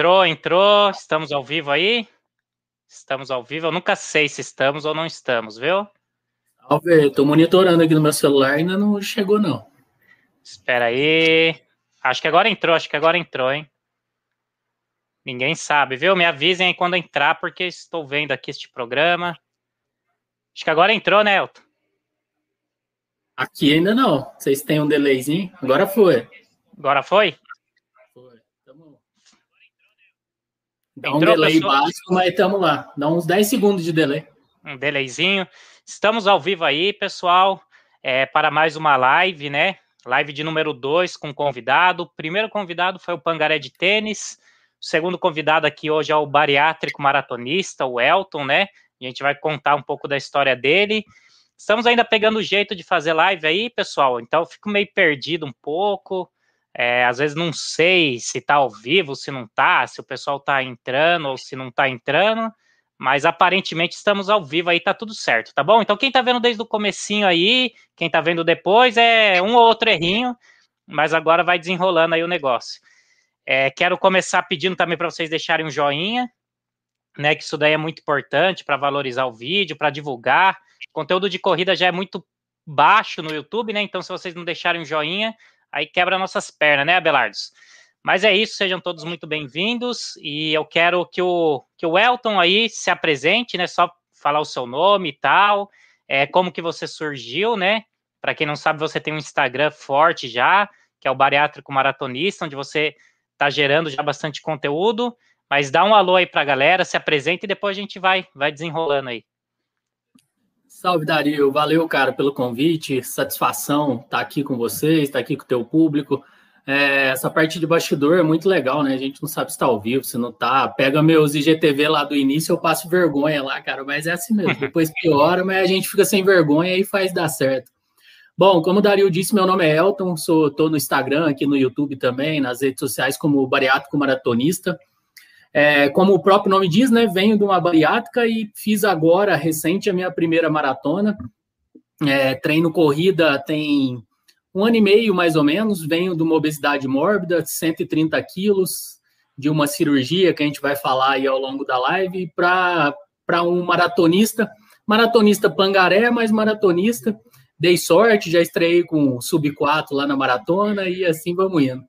Entrou, entrou. Estamos ao vivo aí? Estamos ao vivo. Eu nunca sei se estamos ou não estamos, viu? Ver, estou monitorando aqui no meu celular, ainda não chegou, não. Espera aí. Acho que agora entrou, acho que agora entrou, hein? Ninguém sabe, viu? Me avisem aí quando entrar, porque estou vendo aqui este programa. Acho que agora entrou, né, Elton? Aqui ainda não. Vocês têm um delayzinho? Agora foi. Agora? Foi. Dá um delay básico, mas estamos lá. Dá uns 10 segundos de delay. Um delayzinho. Estamos ao vivo aí, pessoal, é, para mais uma live, né? Live de número 2 com convidado. O primeiro convidado foi o Pangaré de Tênis. O segundo convidado aqui hoje é o bariátrico maratonista, o Elton, né? A gente vai contar um pouco da história dele. Estamos ainda pegando o jeito de fazer live aí, pessoal. Então, fico meio perdido um pouco. É, às vezes não sei se está ao vivo, se não está, se o pessoal está entrando ou se não está entrando. Mas aparentemente estamos ao vivo aí, tá tudo certo, tá bom? Então, quem tá vendo desde o comecinho aí, quem tá vendo depois, é um ou outro errinho, mas agora vai desenrolando aí o negócio. É, quero começar pedindo também para vocês deixarem um joinha, né? Que isso daí é muito importante para valorizar o vídeo, para divulgar. O conteúdo de corrida já é muito baixo no YouTube, né? Então, se vocês não deixarem um joinha, aí quebra nossas pernas, né, Abelardos? Mas é isso, sejam todos muito bem-vindos e eu quero que o, que o Elton aí se apresente, né? Só falar o seu nome e tal, é, como que você surgiu, né? Para quem não sabe, você tem um Instagram forte já, que é o Bariátrico Maratonista, onde você tá gerando já bastante conteúdo, mas dá um alô aí para a galera, se apresenta e depois a gente vai, vai desenrolando aí. Salve, Dario. Valeu, cara, pelo convite. Satisfação estar tá aqui com vocês, estar tá aqui com o teu público. É, essa parte de bastidor é muito legal, né? A gente não sabe se está ao vivo, se não tá. Pega meus IGTV lá do início, eu passo vergonha lá, cara, mas é assim mesmo. Depois piora, mas a gente fica sem vergonha e faz dar certo. Bom, como o Dario disse, meu nome é Elton, sou tô no Instagram, aqui no YouTube também, nas redes sociais como bariátrico maratonista. É, como o próprio nome diz, né, venho de uma bariátrica e fiz agora, recente, a minha primeira maratona. É, treino corrida tem um ano e meio, mais ou menos, venho de uma obesidade mórbida, 130 quilos, de uma cirurgia que a gente vai falar aí ao longo da live, para um maratonista, maratonista pangaré, mas maratonista, dei sorte, já estreiei com sub 4 lá na maratona e assim vamos indo.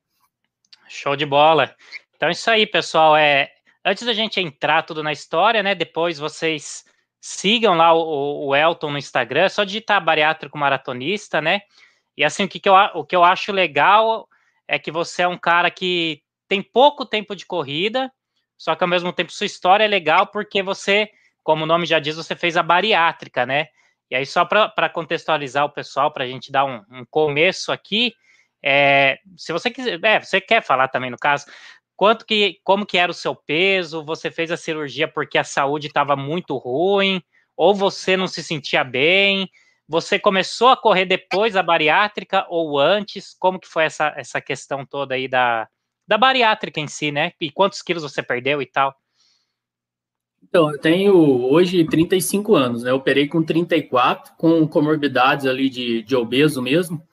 Show de bola. Então é isso aí, pessoal. É antes da gente entrar tudo na história, né? Depois vocês sigam lá o, o Elton no Instagram, é só digitar bariátrico maratonista, né? E assim, o que, que, eu, o que eu acho legal é que você é um cara que tem pouco tempo de corrida, só que ao mesmo tempo sua história é legal porque você, como o nome já diz, você fez a bariátrica, né? E aí, só para contextualizar o pessoal, para a gente dar um, um começo aqui, é, se você quiser, é, você quer falar também no caso, quanto que, como que era o seu peso? Você fez a cirurgia porque a saúde estava muito ruim, ou você não se sentia bem? Você começou a correr depois da bariátrica ou antes? Como que foi essa, essa questão toda aí da, da bariátrica em si, né? E quantos quilos você perdeu e tal? Então, eu tenho hoje 35 anos, né? Eu operei com 34, com comorbidades ali de, de obeso mesmo.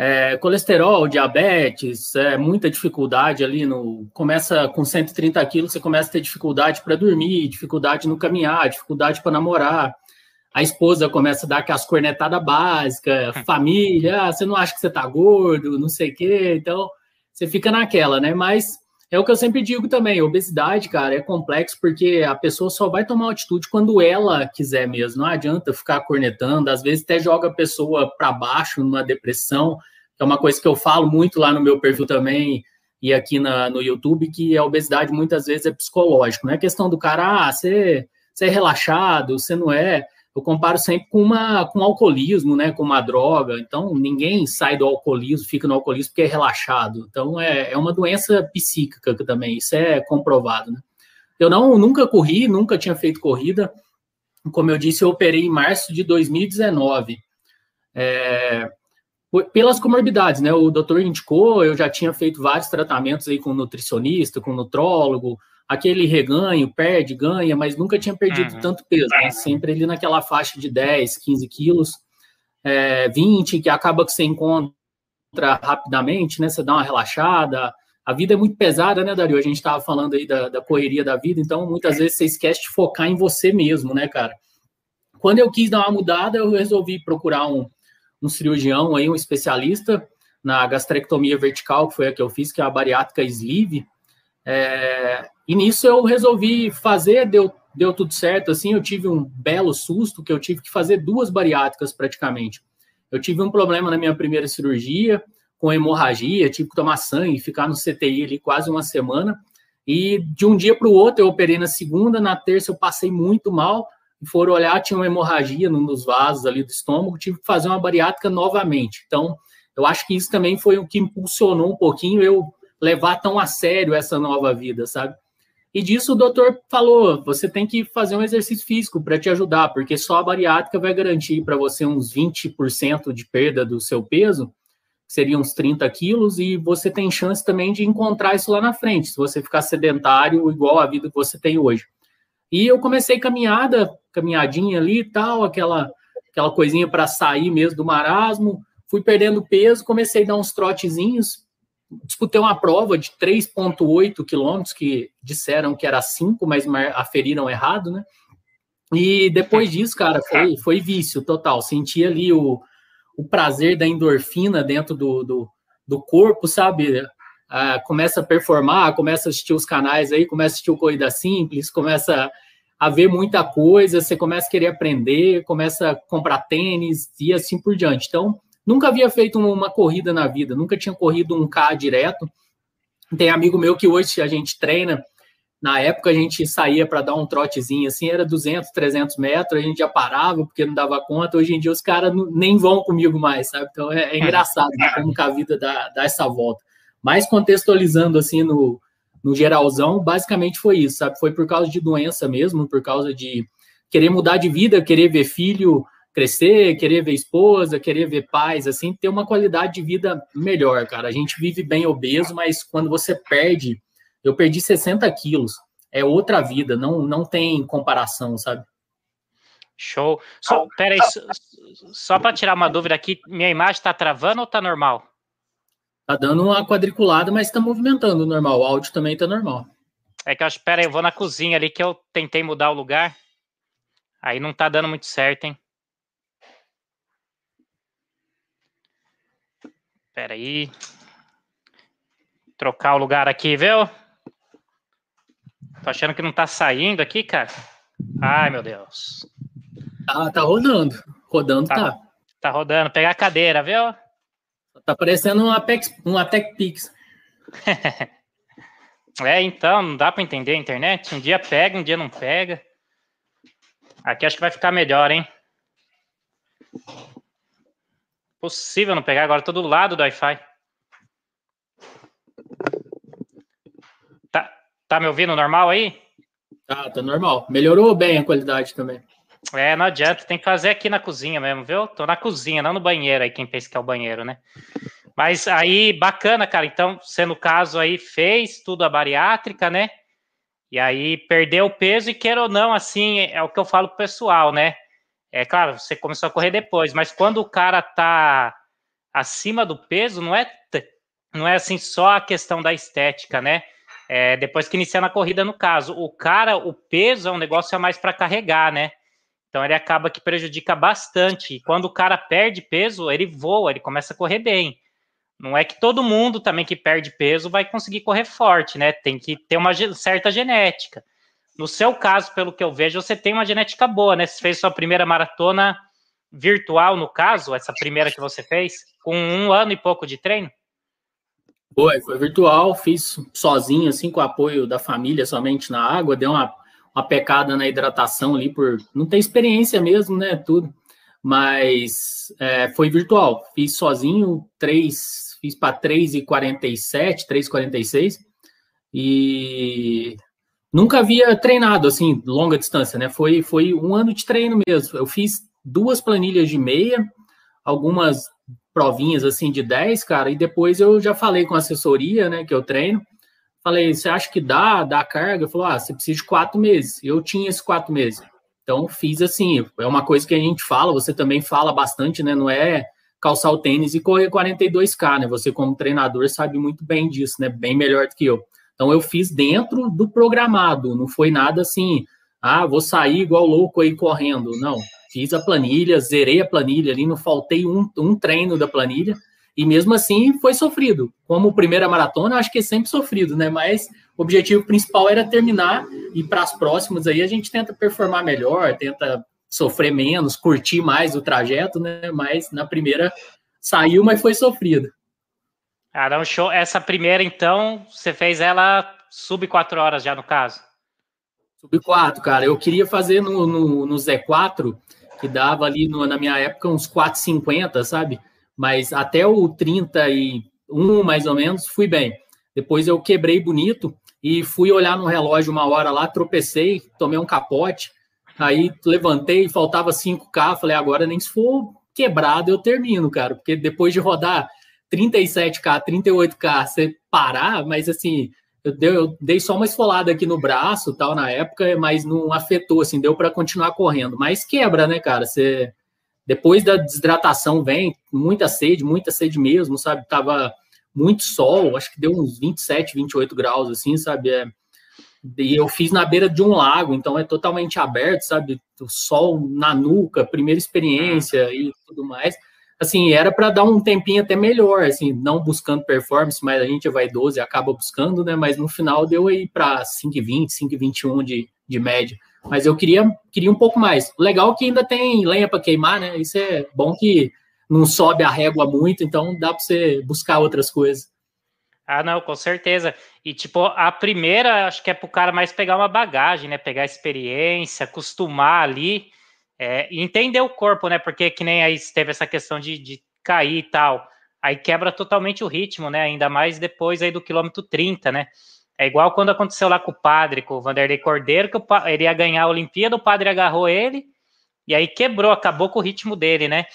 É, colesterol, diabetes, é, muita dificuldade ali no. Começa com 130 quilos, você começa a ter dificuldade para dormir, dificuldade no caminhar, dificuldade para namorar. A esposa começa a dar aquelas cornetadas básicas, família, ah, você não acha que você tá gordo, não sei o quê. Então, você fica naquela, né? Mas é o que eu sempre digo também, obesidade, cara, é complexo porque a pessoa só vai tomar atitude quando ela quiser mesmo. Não adianta ficar cornetando, às vezes até joga a pessoa para baixo numa depressão, que é uma coisa que eu falo muito lá no meu perfil também e aqui na, no YouTube, que a obesidade muitas vezes é psicológico, não é questão do cara, ah, você, você é relaxado, você não é eu comparo sempre com uma com alcoolismo, né, com uma droga. Então, ninguém sai do alcoolismo, fica no alcoolismo porque é relaxado. Então, é, é uma doença psíquica também, isso é comprovado, né? Eu não nunca corri, nunca tinha feito corrida. Como eu disse, eu operei em março de 2019. É, pelas comorbidades, né? O doutor indicou, eu já tinha feito vários tratamentos aí com nutricionista, com nutrólogo, aquele reganho, perde, ganha, mas nunca tinha perdido uhum. tanto peso, né? Sempre ali naquela faixa de 10, 15 quilos, é, 20, que acaba que você encontra rapidamente, né? Você dá uma relaxada, a vida é muito pesada, né, Dario? A gente estava falando aí da, da, correria da vida, então muitas vezes você esquece de focar em você mesmo, né, cara? Quando eu quis dar uma mudada, eu resolvi procurar um, um cirurgião aí, um especialista na gastrectomia vertical, que foi a que eu fiz, que é a bariátrica sleeve. É, e nisso eu resolvi fazer, deu, deu tudo certo, assim, eu tive um belo susto, que eu tive que fazer duas bariátricas praticamente. Eu tive um problema na minha primeira cirurgia, com hemorragia, tive que tomar sangue, ficar no CTI ali quase uma semana. E de um dia para o outro eu operei na segunda, na terça eu passei muito mal. Foram olhar, tinha uma hemorragia num dos vasos ali do estômago, tive que fazer uma bariátrica novamente. Então, eu acho que isso também foi o que impulsionou um pouquinho eu levar tão a sério essa nova vida, sabe? E disso o doutor falou: você tem que fazer um exercício físico para te ajudar, porque só a bariátrica vai garantir para você uns 20% de perda do seu peso seriam uns 30 quilos, e você tem chance também de encontrar isso lá na frente, se você ficar sedentário igual a vida que você tem hoje. E eu comecei caminhada, caminhadinha ali e tal, aquela, aquela coisinha para sair mesmo do marasmo, fui perdendo peso, comecei a dar uns trotezinhos, disputei uma prova de 3,8 quilômetros, que disseram que era 5, mas aferiram errado, né? E depois disso, cara, foi, foi vício total. Senti ali o, o prazer da endorfina dentro do, do, do corpo, sabe? Ah, começa a performar, começa a assistir os canais aí, começa a assistir o Corrida Simples, começa a ver muita coisa, você começa a querer aprender, começa a comprar tênis e assim por diante. Então, nunca havia feito uma corrida na vida, nunca tinha corrido um K direto. Tem amigo meu que hoje a gente treina, na época a gente saía para dar um trotezinho, assim, era 200, 300 metros, a gente já parava porque não dava conta. Hoje em dia os caras nem vão comigo mais, sabe? Então é, é engraçado né, como que a vida dá, dá essa volta. Mas contextualizando assim no, no geralzão, basicamente foi isso, sabe? Foi por causa de doença mesmo, por causa de querer mudar de vida, querer ver filho crescer, querer ver esposa, querer ver pais, assim, ter uma qualidade de vida melhor, cara. A gente vive bem obeso, mas quando você perde eu perdi 60 quilos. É outra vida, não, não tem comparação, sabe? Show. Só, peraí, só, só para tirar uma dúvida aqui, minha imagem está travando ou está normal? Tá dando uma quadriculada, mas está movimentando normal. O áudio também está normal. É que eu acho, peraí, eu vou na cozinha ali que eu tentei mudar o lugar. Aí não tá dando muito certo, hein? Peraí. Trocar o lugar aqui, viu? Tô achando que não tá saindo aqui, cara. Ai, meu Deus. Ah, tá rodando. Rodando tá. Tá, tá rodando. Pegar a cadeira, viu? Tá parecendo um Apex, um Apex Pix. é, então, não dá para entender a internet. Um dia pega, um dia não pega. Aqui acho que vai ficar melhor, hein? Possível não pegar agora, tô do lado do Wi-Fi. Tá me ouvindo normal aí? Tá, tá normal. Melhorou bem a qualidade também. É, não adianta, tem que fazer aqui na cozinha mesmo, viu? Tô na cozinha, não no banheiro aí, quem pensa que é o banheiro, né? Mas aí, bacana, cara. Então, você no caso aí fez tudo a bariátrica, né? E aí perdeu o peso e queira ou não, assim, é o que eu falo pro pessoal, né? É claro, você começou a correr depois, mas quando o cara tá acima do peso, não é não é assim só a questão da estética, né? É, depois que inicia na corrida, no caso. O cara, o peso é um negócio a mais para carregar, né? Então ele acaba que prejudica bastante. E quando o cara perde peso, ele voa, ele começa a correr bem. Não é que todo mundo também que perde peso vai conseguir correr forte, né? Tem que ter uma certa genética. No seu caso, pelo que eu vejo, você tem uma genética boa, né? Você fez sua primeira maratona virtual, no caso, essa primeira que você fez, com um ano e pouco de treino? Foi, foi virtual, fiz sozinho, assim, com o apoio da família, somente na água, deu uma, uma pecada na hidratação ali, por não ter experiência mesmo, né, tudo. Mas é, foi virtual, fiz sozinho, três, fiz para 3,47, 3,46, e nunca havia treinado, assim, longa distância, né, foi, foi um ano de treino mesmo. Eu fiz duas planilhas de meia, algumas provinhas assim de 10, cara, e depois eu já falei com a assessoria, né, que eu treino. Falei, você acha que dá, dá carga? Falou, ah, você precisa de quatro meses. Eu tinha esses quatro meses. Então, fiz assim, é uma coisa que a gente fala, você também fala bastante, né? Não é calçar o tênis e correr 42K, né? Você, como treinador, sabe muito bem disso, né? Bem melhor do que eu. Então, eu fiz dentro do programado, não foi nada assim, ah, vou sair igual louco aí correndo. Não, fiz a planilha, zerei a planilha ali, não faltei um, um treino da planilha, e mesmo assim foi sofrido. Como primeira maratona, acho que é sempre sofrido, né? Mas o objetivo principal era terminar e para as próximas aí a gente tenta performar melhor, tenta sofrer menos, curtir mais o trajeto, né? Mas na primeira saiu, mas foi sofrido. Ah, não, show. Essa primeira, então, você fez ela sub 4 horas já, no caso? Sub 4, cara. Eu queria fazer no, no, no Z4, que dava ali no, na minha época uns 4,50, sabe? Mas até o 31, mais ou menos, fui bem. Depois eu quebrei bonito e fui olhar no relógio uma hora lá, tropecei, tomei um capote, Aí levantei, faltava 5K, falei, agora nem se for quebrado eu termino, cara, porque depois de rodar 37K, 38K, você parar, mas assim, eu dei, eu dei só uma esfolada aqui no braço, tal, na época, mas não afetou, assim, deu para continuar correndo. Mas quebra, né, cara? Você depois da desidratação vem muita sede, muita sede mesmo, sabe? Tava muito sol, acho que deu uns 27, 28 graus, assim, sabe? É, e eu fiz na beira de um lago, então é totalmente aberto, sabe? O sol na nuca, primeira experiência e tudo mais. Assim, era para dar um tempinho até melhor, assim, não buscando performance, mas a gente vai 12 e acaba buscando, né? Mas no final deu aí para 5,20, 5,21 de, de média. Mas eu queria, queria um pouco mais. Legal que ainda tem lenha para queimar, né? Isso é bom que não sobe a régua muito, então dá para você buscar outras coisas. Ah, não, com certeza. E, tipo, a primeira, acho que é pro cara mais pegar uma bagagem, né? Pegar experiência, acostumar ali é, entender o corpo, né? Porque que nem aí teve essa questão de, de cair e tal. Aí quebra totalmente o ritmo, né? Ainda mais depois aí do quilômetro 30, né? É igual quando aconteceu lá com o padre, com o Vanderlei Cordeiro, que o, ele ia ganhar a Olimpíada, o padre agarrou ele e aí quebrou, acabou com o ritmo dele, né?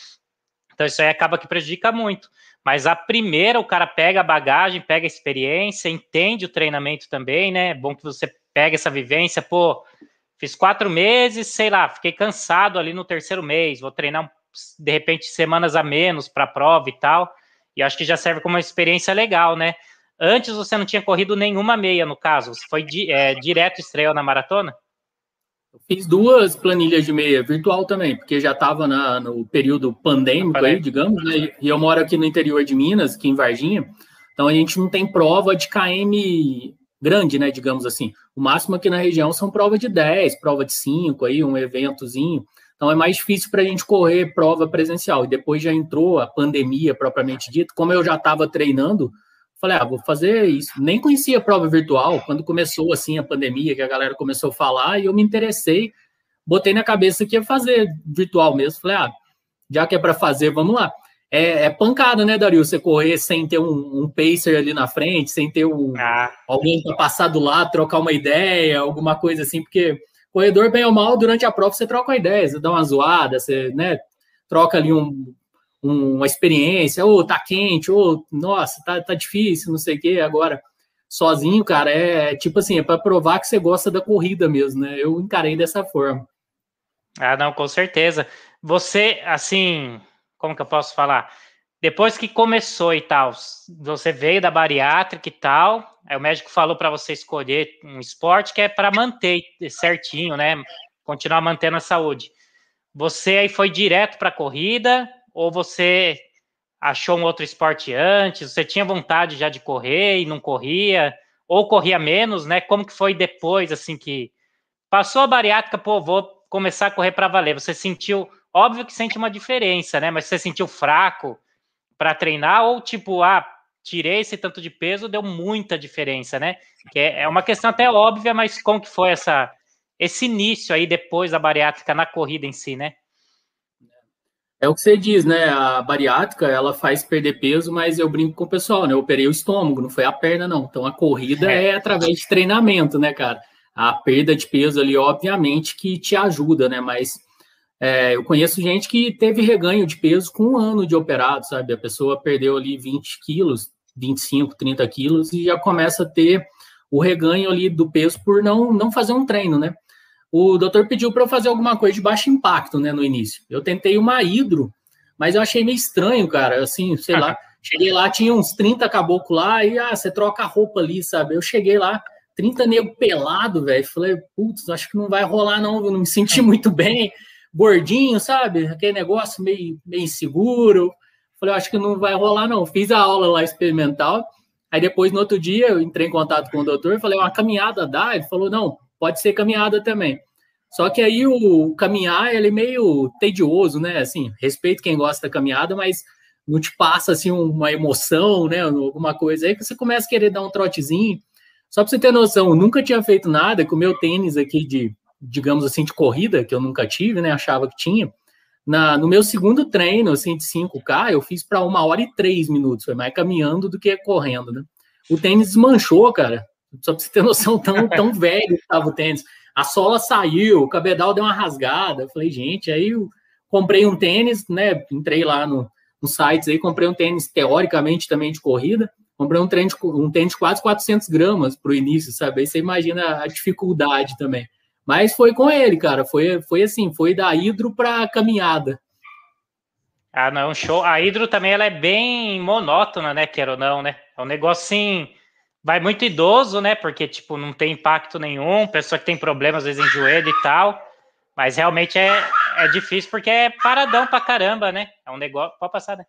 Então isso aí acaba que prejudica muito. Mas a primeira, o cara pega a bagagem, pega a experiência, entende o treinamento também, né? É bom que você pega essa vivência, pô, fiz quatro meses, sei lá, fiquei cansado ali no terceiro mês, vou treinar de repente semanas a menos para a prova e tal. E acho que já serve como uma experiência legal, né? Antes você não tinha corrido nenhuma meia, no caso, você foi di é, direto estreou na maratona? fiz duas planilhas de meia virtual também, porque já estava no período pandêmico aí, digamos, né? E eu moro aqui no interior de Minas, aqui em Varginha, então a gente não tem prova de KM grande, né? Digamos assim. O máximo aqui na região são prova de 10, prova de 5, aí, um eventozinho. Então é mais difícil para a gente correr prova presencial. E depois já entrou a pandemia propriamente dito. Como eu já estava treinando, Falei, ah, vou fazer isso. Nem conhecia a prova virtual. Quando começou assim a pandemia, que a galera começou a falar, e eu me interessei, botei na cabeça que ia fazer virtual mesmo. Falei, ah, já que é para fazer, vamos lá. É, é, pancada, né, Dario? Você correr sem ter um, um pacer ali na frente, sem ter um, ah. alguém para passar do lado, trocar uma ideia, alguma coisa assim, porque corredor, bem ou mal, durante a prova você troca uma ideia, você dá uma zoada, você né, troca ali um, uma experiência, ou oh, tá quente, ou oh, nossa, tá, tá difícil, não sei o quê. Agora, sozinho, cara, é tipo assim, é para provar que você gosta da corrida mesmo, né? Eu encarei dessa forma. Ah, não, com certeza. Você, assim, como que eu posso falar? Depois que começou e tal, você veio da bariátrica e tal, aí o médico falou para você escolher um esporte que é para manter certinho, né? Continuar mantendo a saúde. Você aí foi direto para corrida ou você achou um outro esporte antes? Você tinha vontade já de correr e não corria? Ou corria menos, né? Como que foi depois, assim, que passou a bariátrica, pô, vou começar a correr para valer. Você sentiu, óbvio que sente uma diferença, né? Mas você sentiu fraco para treinar ou tipo, ah, tirei esse tanto de peso, deu muita diferença, né? Que é, é uma questão até óbvia, mas como que foi essa esse início aí depois da bariátrica na corrida em si, né? É o que você diz, né? A bariátrica, ela faz perder peso, mas eu brinco com o pessoal, né? Eu operei o estômago, não foi a perna, não. Então, a corrida é, é através de treinamento, né, cara? A perda de peso ali, obviamente, que te ajuda, né? Mas é, eu conheço gente que teve reganho de peso com um ano de operado, sabe? A pessoa perdeu ali 20 quilos, 25, 30 quilos e já começa a ter o reganho ali do peso por não, não fazer um treino, né? o doutor pediu para eu fazer alguma coisa de baixo impacto, né, no início. Eu tentei uma hidro Mas eu achei meio estranho, cara, assim, sei lá. Cheguei lá, tinha uns 30 caboclos lá, e ah, você troca a roupa ali, sabe? Eu cheguei lá, 30 nego pelado, velho. Falei, putz, acho que não vai rolar, não, eu não me senti muito bem. Gordinho, sabe? Aquele negócio meio, meio inseguro. Falei, acho que não vai rolar, não. Fiz a aula lá experimental. Aí depois, no outro dia, eu entrei em contato com o doutor, falei, uma caminhada dá? Ele falou, não, pode ser caminhada também. Só que aí o caminhar, ele é meio tedioso, né? Assim, respeito quem gosta da caminhada, mas não te passa, assim, uma emoção, né? Alguma coisa aí que você começa a querer dar um trotezinho. Só para você ter noção, eu nunca tinha feito nada com o meu tênis aqui de, digamos assim, de corrida, que eu nunca tive, né? Achava que tinha. Na, no meu segundo treino, assim, de 5K, eu fiz para uma hora e três minutos. Foi mais caminhando do que correndo, né? O tênis desmanchou, cara. Só para você ter noção, tão, tão velho estava o tênis a sola saiu, o cabedal deu uma rasgada. Eu falei, gente, aí eu comprei um tênis, né? Entrei lá no, no sites aí, comprei um tênis teoricamente também de corrida. Comprei um tênis, um tênis de quase 400 gramas para o início, sabe? Aí você imagina a dificuldade também. Mas foi com ele, cara. Foi, foi assim, foi da hidro para caminhada. Ah, não, show. A hidro também ela é bem monótona, né? Quer ou não, né? É um negócio assim vai muito idoso, né? Porque, tipo, não tem impacto nenhum, pessoa que tem problemas, às vezes, em joelho e tal. Mas realmente é, é difícil porque é paradão pra caramba, né? É um negócio. Pode passar, né?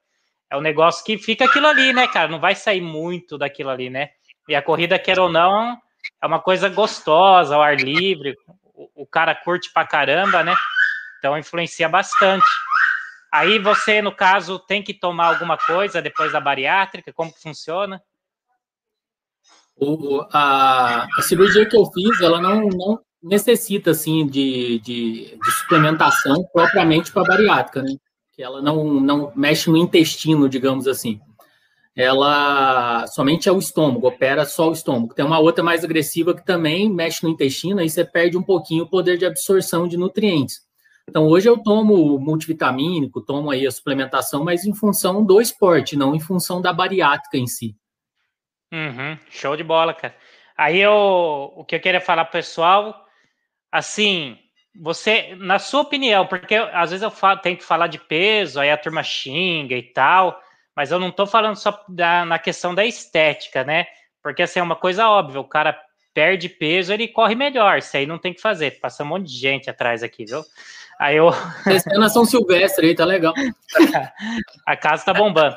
É um negócio que fica aquilo ali, né, cara? Não vai sair muito daquilo ali, né? E a corrida, quer ou não, é uma coisa gostosa, ao ar livre. O, cara curte pra caramba, né? Então influencia bastante. Aí você, no caso, tem que tomar alguma coisa depois da bariátrica? Como que funciona? O, a, a, cirurgia que eu fiz, ela não, não necessita, assim, de, de, de suplementação propriamente para bariátrica, né? Que ela não, não mexe no intestino, digamos assim. Ela somente é o estômago, opera só o estômago. Tem uma outra mais agressiva que também mexe no intestino, aí você perde um pouquinho o poder de absorção de nutrientes. Então, hoje eu tomo multivitamínico, tomo aí a suplementação, mas em função do esporte, não em função da bariátrica em si. Uhum, show de bola, cara. Aí eu, o que eu queria falar pessoal, assim, você, na sua opinião, porque às vezes eu falo, tenho que falar de peso, aí a turma xinga e tal, mas eu não tô falando só da, na questão da estética, né? Porque assim, é uma coisa óbvia, o cara perde peso, ele corre melhor, isso aí não tem que fazer, passa um monte de gente atrás aqui, viu? Aí eu... na São Silvestre aí, tá legal. a casa tá bombando.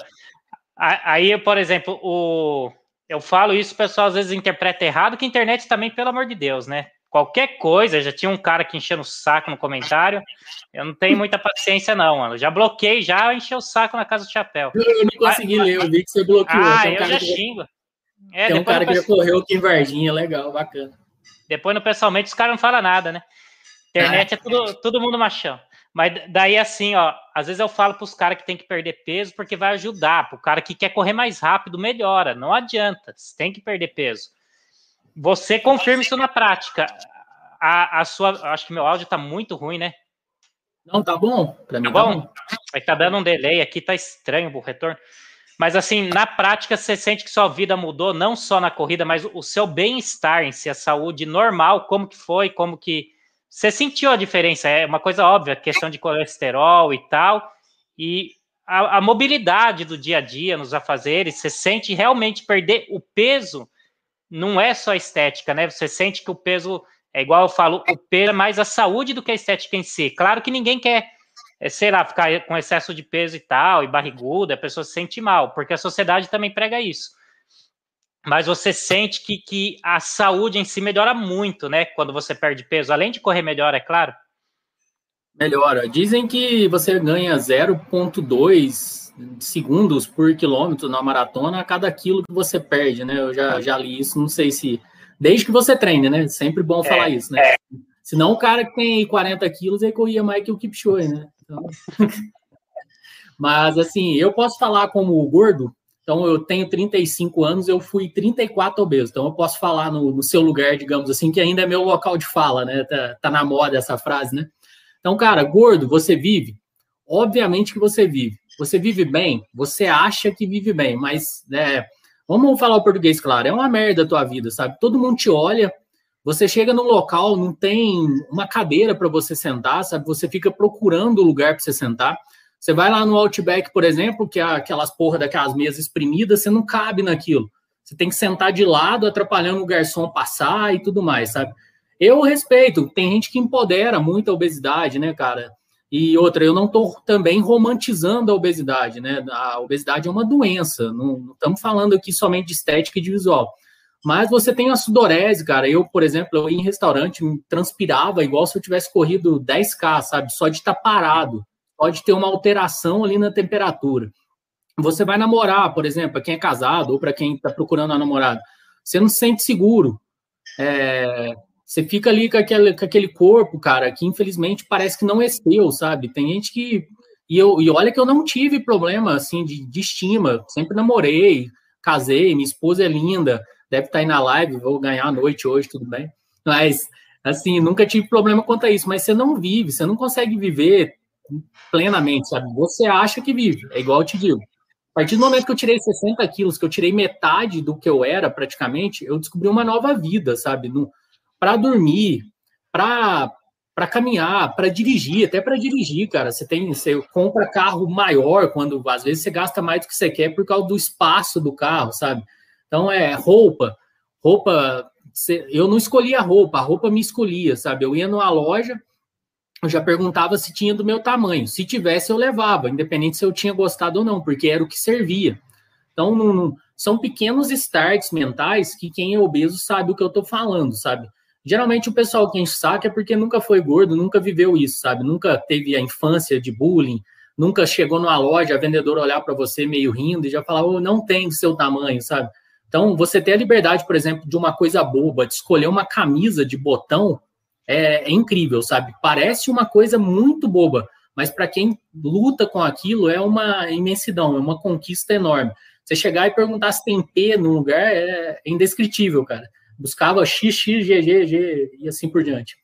Aí, por exemplo, o, eu falo isso, o pessoal às vezes interpreta errado, que a internet também, pelo amor de Deus, né? Qualquer coisa, já tinha um cara que enchendo o saco no comentário. Eu não tenho muita paciência, não, mano. Já bloqueei, já encheu o saco na casa do chapéu. Eu não consegui ler, eu vi que você bloqueou. Ah, um eu já xingo. É, tem um cara que já correu aqui em Varginha, legal, bacana. Depois, no pessoalmente, os caras não falam nada, né? Internet é tudo, todo mundo machão. Mas daí, assim, ó, às vezes eu falo para os caras que tem que perder peso porque vai ajudar. Para o cara que quer correr mais rápido, melhora. Não adianta, você tem que perder peso. Você confirma isso na prática. A, a sua. Acho que meu áudio está muito ruim, né? Não, tá bom. Para mim tá, tá bom. bom. É que tá dando um delay aqui, tá estranho o retorno. Mas assim, na prática, você sente que sua vida mudou, não só na corrida, mas o seu bem-estar em si, a saúde normal, como que foi, como que você sentiu a diferença? É uma coisa óbvia, questão de colesterol e tal, e a, a mobilidade do dia a dia nos afazeres, você sente realmente perder o peso, não é só estética, né? Você sente que o peso, é igual eu falo, o peso é mais a saúde do que a estética em si. Claro que ninguém quer, é, sei lá, ficar com excesso de peso e tal, e barriguda, a pessoa se sente mal, porque a sociedade também prega isso mas você sente que, que a saúde em si melhora muito, né? Quando você perde peso, além de correr melhor, é claro. Melhora. Dizem que você ganha 0,2 segundos por quilômetro na maratona a cada quilo que você perde, né? Eu já, já li isso, não sei se. Desde que você treine, né? Sempre bom é, falar isso, né? É. Senão o cara que tem 40 quilos, ele corria mais que o Kipchoge, né? Então... Mas, assim, eu posso falar como gordo, então, eu tenho 35 anos, eu fui 34 obeso. Então, eu posso falar no, no, seu lugar, digamos assim, que ainda é meu local de fala, né? Tá, tá na moda essa frase, né? Então, cara, gordo, você vive? Obviamente que você vive. Você vive bem? Você acha que vive bem, mas, né, vamos falar o português claro, é uma merda a tua vida, sabe? Todo mundo te olha, você chega no local, não tem uma cadeira para você sentar, sabe? Você fica procurando o lugar para você sentar. Você vai lá no Outback, por exemplo, que é aquelas porra daquelas mesas espremidas, você não cabe naquilo. Você tem que sentar de lado, atrapalhando o garçom passar e tudo mais, sabe? Eu respeito, tem gente que empodera muito a obesidade, né, cara? E outra, eu não estou também romantizando a obesidade, né? A obesidade é uma doença, não, estamos falando aqui somente de estética e de visual. Mas você tem a sudorese, cara. Eu, por exemplo, eu ia em restaurante, me transpirava igual se eu tivesse corrido 10K, sabe? Só de estar tá parado, só de ter uma alteração ali na temperatura. Você vai namorar, por exemplo, para quem é casado ou para quem está procurando uma namorada, você não se sente seguro. É, você fica ali com aquele, com aquele corpo, cara, que infelizmente parece que não é seu, sabe? Tem gente que. E, eu, e olha que eu não tive problema, assim, de, de estima. Sempre namorei, casei, minha esposa é linda, deve estar tá aí na live, vou ganhar a noite hoje, tudo bem. Mas, assim, nunca tive problema quanto a isso. Mas você não vive, você não consegue viver plenamente, sabe? Você acha que vive, é igual eu te digo. A partir do momento que eu tirei 60 quilos, que eu tirei metade do que eu era praticamente, eu descobri uma nova vida, sabe? No, para dormir, para para caminhar, para dirigir, até para dirigir, cara. Você tem, você compra carro maior quando às vezes você gasta mais do que você quer por causa do espaço do carro, sabe? Então é roupa, roupa. Eu não escolhia a roupa, a roupa me escolhia, sabe? Eu ia numa loja, eu já perguntava se tinha do meu tamanho. Se tivesse, eu levava, independente se eu tinha gostado ou não, porque era o que servia. Então, não, são pequenos starts mentais que quem é obeso sabe o que eu estou falando, sabe? Geralmente o pessoal que enche saco é porque nunca foi gordo, nunca viveu isso, sabe? Nunca teve a infância de bullying, nunca chegou numa loja, a vendedora olhar para você meio rindo e já falar, oh, não tem seu tamanho, sabe? Então, você ter a liberdade, por exemplo, de uma coisa boba, de escolher uma camisa de botão, é, é incrível, sabe? Parece uma coisa muito boba, mas para quem luta com aquilo é uma imensidão, é uma conquista enorme. Você chegar e perguntar se tem P no lugar é indescritível, cara buscava X, X, G, G, G e assim por diante.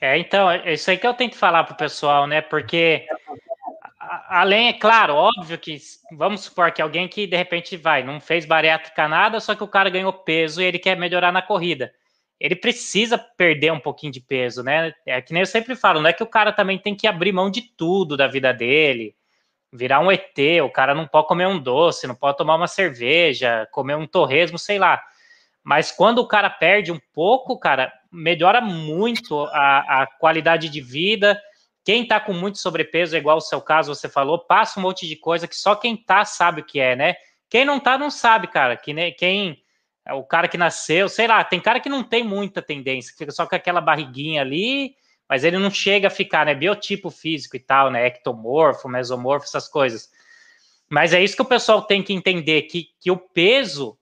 É, então, é isso aí que eu tento falar para o pessoal, né? Porque, além, é claro, óbvio que, vamos supor que alguém que de repente vai, não fez bariátrica nada, só que o cara ganhou peso e ele quer melhorar na corrida. Ele precisa perder um pouquinho de peso, né? É que nem eu sempre falo, não é que o cara também tem que abrir mão de tudo da vida dele, virar um ET, o cara não pode comer um doce, não pode tomar uma cerveja, comer um torresmo, sei lá mas quando o cara perde um pouco, cara, melhora muito a, a qualidade de vida. Quem tá com muito sobrepeso, igual o seu caso, você falou, passa um monte de coisa que só quem tá sabe o que é, né? Quem não tá, não sabe, cara. Que nem quem. O cara que nasceu, sei lá, tem cara que não tem muita tendência, fica só com aquela barriguinha ali, mas ele não chega a ficar, né? Biotipo físico e tal, né? Ectomorfo, mesomorfo, essas coisas. Mas é isso que o pessoal tem que entender: que, que o peso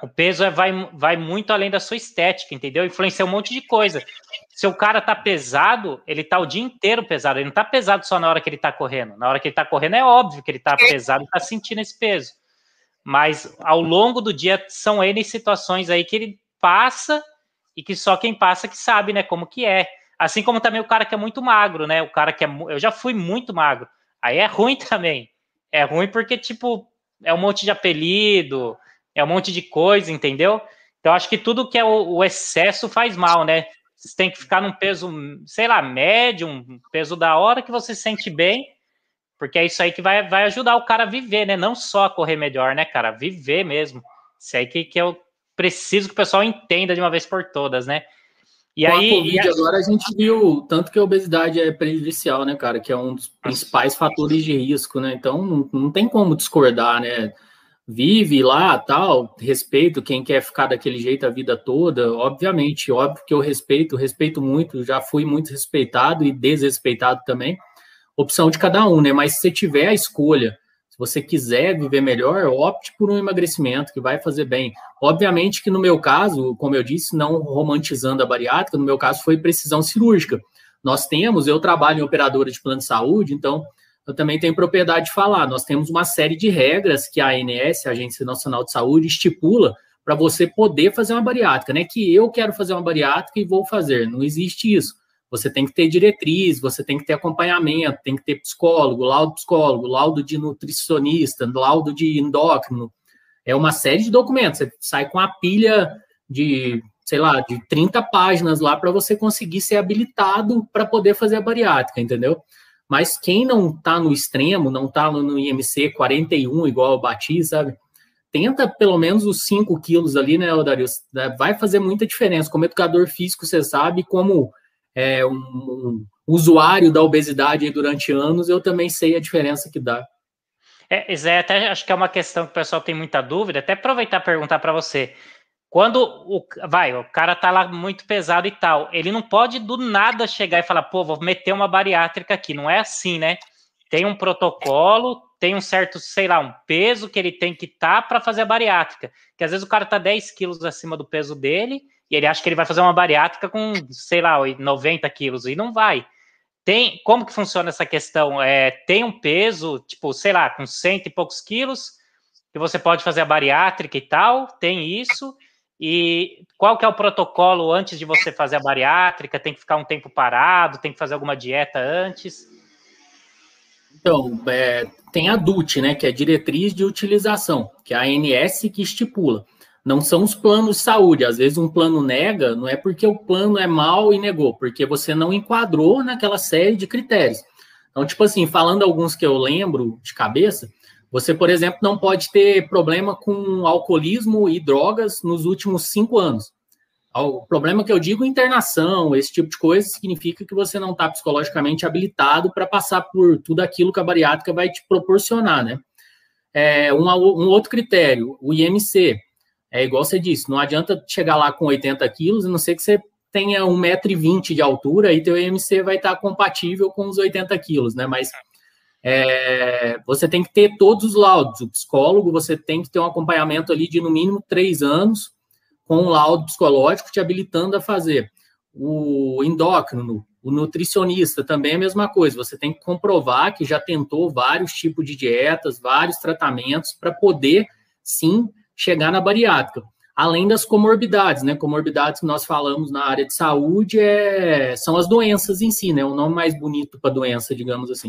o peso é, vai, vai muito além da sua estética, entendeu? Influencia um monte de coisa. Se o cara tá pesado, ele tá o dia inteiro pesado. Ele não tá pesado só na hora que ele tá correndo. Na hora que ele tá correndo, é óbvio que ele tá pesado e tá sentindo esse peso. Mas ao longo do dia são N situações aí que ele passa e que só quem passa que sabe, né, como que é. Assim como também o cara que é muito magro, né? O cara que é. Eu já fui muito magro. Aí é ruim também. É ruim porque, tipo, é um monte de apelido é um monte de coisa, entendeu? Então, acho que tudo que é o, o excesso faz mal, né? Você tem que ficar num peso, sei lá, médio, um peso da hora que você se sente bem, porque é isso aí que vai, vai ajudar o cara a viver, né? Não só a correr melhor, né, cara? Viver mesmo. Isso aí que, que eu preciso que o pessoal entenda de uma vez por todas, né? E Com aí. A COVID, e agora a gente viu tanto que a obesidade é prejudicial, né, cara? Que é um dos principais fatores de risco, né? Então não, não tem como discordar, né? Vive lá, tal, respeito quem quer ficar daquele jeito a vida toda, obviamente, óbvio que eu respeito, respeito muito, já fui muito respeitado e desrespeitado também, opção de cada um, né, mas se você tiver a escolha, se você quiser viver melhor, opte por um emagrecimento que vai fazer bem. Obviamente que no meu caso, como eu disse, não romantizando a bariátrica, no meu caso foi precisão cirúrgica. Nós temos, eu trabalho em operadora de plano de saúde, então eu também tenho propriedade de falar. Nós temos uma série de regras que a ANS, a Agência Nacional de Saúde, estipula para você poder fazer uma bariátrica, né? Que eu quero fazer uma bariátrica e vou fazer. Não existe isso. Você tem que ter diretriz, você tem que ter acompanhamento, tem que ter psicólogo, laudo psicólogo, laudo de nutricionista, laudo de endócrino. É uma série de documentos. Você sai com a pilha de, sei lá, de 30 páginas lá para você conseguir ser habilitado para poder fazer a bariátrica, entendeu? Mas quem não está no extremo, não está no IMC 41, igual eu bati, sabe? Tenta pelo menos os 5 quilos ali, né, Darius? Vai fazer muita diferença. Como educador físico, você sabe, como é, um, um usuário da obesidade durante anos, eu também sei a diferença que dá. É, Zé, até acho que é uma questão que o pessoal tem muita dúvida. Até aproveitar e perguntar para você. Quando o vai, o cara tá lá muito pesado e tal, ele não pode do nada chegar e falar, pô, vou meter uma bariátrica aqui. Não é assim, né? Tem um protocolo, tem um certo, sei lá, um peso que ele tem que estar tá para fazer a bariátrica. Que às vezes o cara tá 10 quilos acima do peso dele e ele acha que ele vai fazer uma bariátrica com, sei lá, 90 quilos e não vai. Tem, como que funciona essa questão? É, tem um peso, tipo, sei lá, com cento e poucos quilos, que você pode fazer a bariátrica e tal, tem isso. E qual que é o protocolo antes de você fazer a bariátrica? Tem que ficar um tempo parado? Tem que fazer alguma dieta antes? Então, é, tem a DUT, né, que é a Diretriz de Utilização, que é a ANS que estipula. Não são os planos de saúde. Às vezes um plano nega, não é porque o plano é mal e negou, porque você não enquadrou naquela série de critérios. Então, tipo assim, falando alguns que eu lembro de cabeça, você, por exemplo, não pode ter problema com alcoolismo e drogas nos últimos cinco anos. O problema que eu digo, internação, esse tipo de coisa, significa que você não está psicologicamente habilitado para passar por tudo aquilo que a bariátrica vai te proporcionar, né? É, um, um outro critério, o IMC. É igual você disse, não adianta chegar lá com 80 quilos, a não ser que você tenha 1,20m de altura e teu IMC vai estar tá compatível com os 80 quilos, né? Mas é, você tem que ter todos os laudos. O psicólogo, você tem que ter um acompanhamento ali de no mínimo três anos com um laudo psicológico te habilitando a fazer. O endócrino, o nutricionista também é a mesma coisa. Você tem que comprovar que já tentou vários tipos de dietas, vários tratamentos para poder sim chegar na bariátrica. Além das comorbidades, né? Comorbidades que nós falamos na área de saúde é, são as doenças em si, né? O nome mais bonito para doença, digamos assim.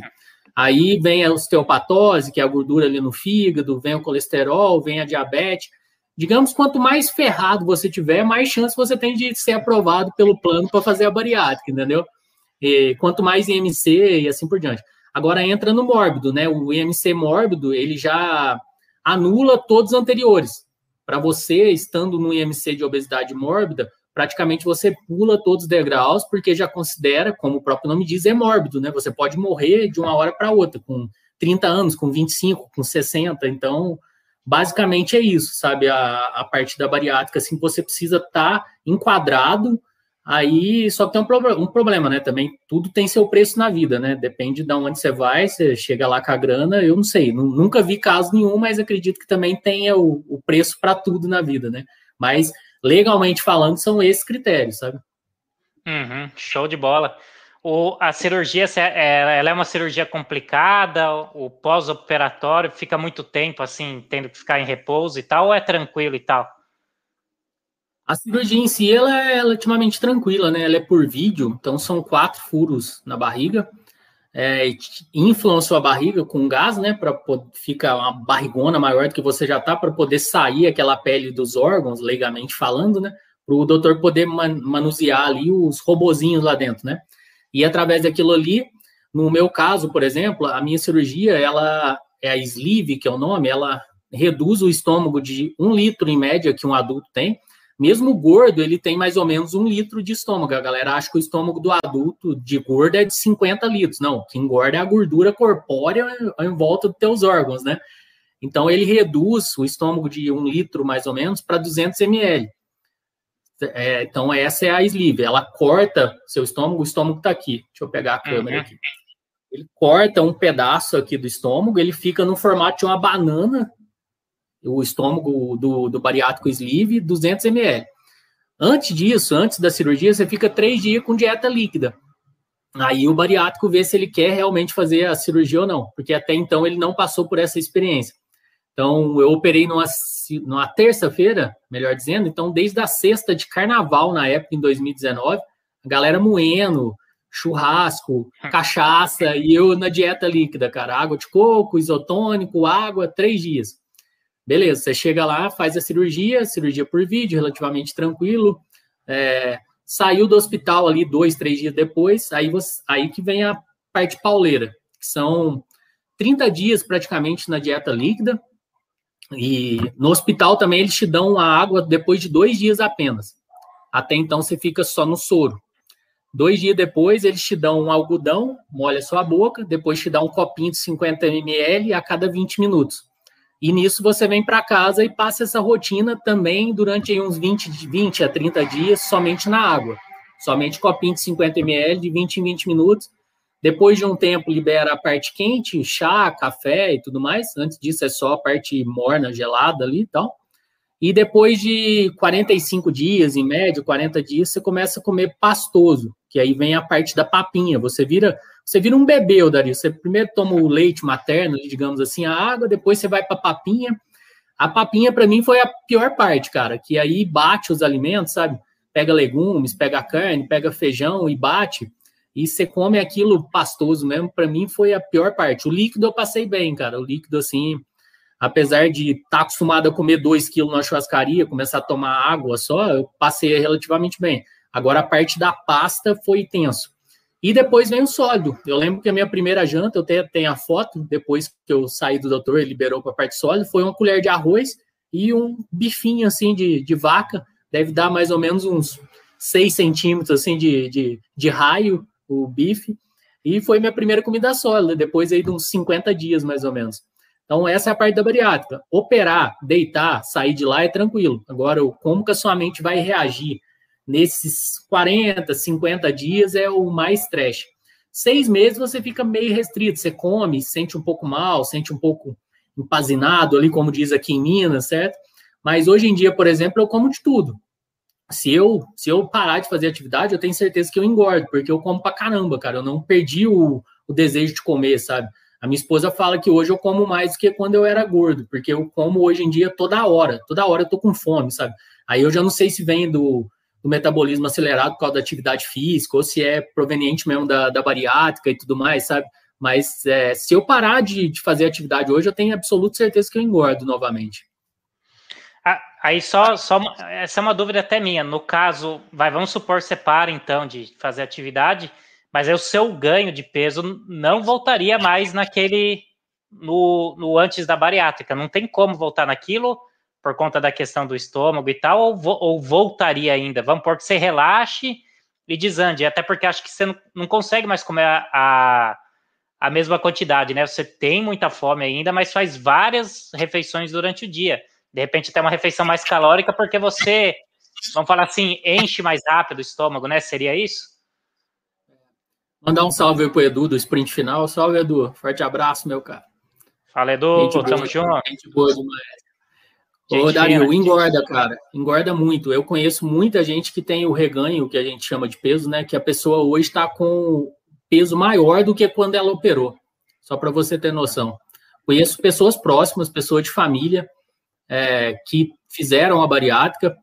Aí vem a osteopatose, que é a gordura ali no fígado, vem o colesterol, vem a diabetes. Digamos, quanto mais ferrado você tiver, mais chance você tem de ser aprovado pelo plano para fazer a bariátrica, entendeu? E quanto mais IMC e assim por diante. Agora entra no mórbido, né? O IMC mórbido, ele já anula todos os anteriores. Para você, estando no IMC de obesidade mórbida, praticamente você pula todos os degraus, porque já considera, como o próprio nome diz, é mórbido, né? Você pode morrer de uma hora para outra, com 30 anos, com 25, com 60. Então, basicamente é isso, sabe? A, a parte da bariátrica, assim, você precisa estar tá enquadrado. Aí só que tem um, pro, um, problema, né? Também tudo tem seu preço na vida, né? Depende de onde você vai, você chega lá com a grana, eu não sei, nunca vi caso nenhum, mas acredito que também tenha o, o preço para tudo na vida, né? Mas legalmente falando, são esses critérios, sabe? Uhum, show de bola. O, a cirurgia, é, ela é uma cirurgia complicada, o pós-operatório fica muito tempo, assim, tendo que ficar em repouso e tal, ou é tranquilo e tal? A cirurgia em si, ela é relativamente tranquila, né? Ela é por vídeo, então são quatro furos na barriga, é, inflam sua barriga com gás, né, para ficar uma barrigona maior do que você já tá, para poder sair aquela pele dos órgãos, legalmente falando, né, para o doutor poder man manusear ali os robozinhos lá dentro, né. E através daquilo ali, no meu caso, por exemplo, a minha cirurgia, ela é a sleeve, que é o nome, ela reduz o estômago de um litro em média que um adulto tem, mesmo gordo, ele tem mais ou menos um litro de estômago. A galera acha que o estômago do adulto de gordo é de 50 litros. Não, o que engorda é a gordura corpórea em volta dos teus órgãos, né? Então, ele reduz o estômago de um litro, mais ou menos, para 200 ml. É, então, essa é a sleeve. Ela corta seu estômago, o estômago está aqui. Deixa eu pegar a câmera uhum. aqui. Ele corta um pedaço aqui do estômago, ele fica no formato de uma banana, o estômago do, do bariátrico sleeve, 200 ml. Antes disso, antes da cirurgia, você fica três dias com dieta líquida. Aí o bariátrico vê se ele quer realmente fazer a cirurgia ou não, porque até então ele não passou por essa experiência. Então, eu operei numa, numa terça-feira, melhor dizendo, então desde a sexta de carnaval, na época, em 2019, a galera moendo, churrasco, cachaça, e eu na dieta líquida, cara, água de coco, isotônico, água, três dias. Beleza, você chega lá, faz a cirurgia, cirurgia por vídeo, relativamente tranquilo. É, saiu do hospital ali dois, três dias depois, aí, você, aí que vem a parte pauleira, que são 30 dias praticamente na dieta líquida. E no hospital também eles te dão a água depois de dois dias apenas. Até então você fica só no soro. Dois dias depois, eles te dão um algodão, molha sua boca, depois te dá um copinho de 50 ml a cada 20 minutos. E nisso você vem para casa e passa essa rotina também durante uns 20, 20 a 30 dias somente na água. Somente copinho de 50 ml de 20 em 20 minutos. Depois de um tempo, libera a parte quente, chá, café e tudo mais. Antes disso, é só a parte morna, gelada ali e tal. E depois de 45 dias, em média, 40 dias, você começa a comer pastoso, que aí vem a parte da papinha. Você vira, você vira um bebê, Dario. Você primeiro toma o leite materno, digamos assim, a água, depois você vai para a papinha. A papinha, para mim, foi a pior parte, cara, que aí bate os alimentos, sabe? Pega legumes, pega carne, pega feijão e bate. E você come aquilo pastoso mesmo. Para mim, foi a pior parte. O líquido eu passei bem, cara. O líquido, assim, apesar de estar tá acostumado a comer 2 quilos na churrascaria, começar a tomar água só, eu passei relativamente bem. Agora a parte da pasta foi tenso. E depois vem o sólido. Eu lembro que a minha primeira janta, eu tenho, tenho a foto, depois que eu saí do doutor, ele liberou para a parte sólida, foi uma colher de arroz e um bifinho assim de, de vaca, deve dar mais ou menos uns 6 centímetros assim de, de, de raio, o bife. E foi minha primeira comida sólida, depois aí de uns 50 dias mais ou menos. Então, essa é a parte da bariátrica. Operar, deitar, sair de lá é tranquilo. Agora, como que a sua mente vai reagir nesses 40, 50 dias é o mais trash. Seis meses você fica meio restrito, você come, sente um pouco mal, sente um pouco empazinado ali, como diz aqui em Minas, certo? Mas hoje em dia, por exemplo, eu como de tudo. Se eu, se eu parar de fazer atividade, eu tenho certeza que eu engordo, porque eu como pra caramba, cara. Eu não perdi o, o desejo de comer, sabe? A minha esposa fala que hoje eu como mais do que quando eu era gordo, porque eu como hoje em dia toda hora, toda hora eu tô com fome, sabe? Aí eu já não sei se vem do, do metabolismo acelerado por causa da atividade física, ou se é proveniente mesmo da, da bariátrica e tudo mais, sabe? Mas é, se eu parar de, de fazer atividade hoje, eu tenho absoluta certeza que eu engordo novamente. Ah, aí só, só essa é uma dúvida até minha. No caso, vai, vamos supor, separa então de fazer atividade mas aí o seu ganho de peso não voltaria mais naquele no, no antes da bariátrica. Não tem como voltar naquilo por conta da questão do estômago e tal, ou, ou voltaria ainda? Vamos por que você relaxe e desande, até porque acho que você não, não consegue mais comer a, a, a, mesma quantidade, né? Você tem muita fome ainda, mas faz várias refeições durante o dia. De repente até uma refeição mais calórica, porque você, vamos falar assim, enche mais rápido o estômago, né? Seria isso? Mandar um salve aí pro Edu do sprint final. Salve, Edu. Forte abraço, meu cara. Fala, Edu. Gente Tamo junto. Gente boa demais. Ô, Dario, engorda, cara. Engorda muito. Eu conheço muita gente que tem o reganho, que a gente chama de peso, né? Que a pessoa hoje está com peso maior do que quando ela operou. Só para você ter noção. Conheço pessoas próximas, pessoas de família, é, que fizeram a bariátrica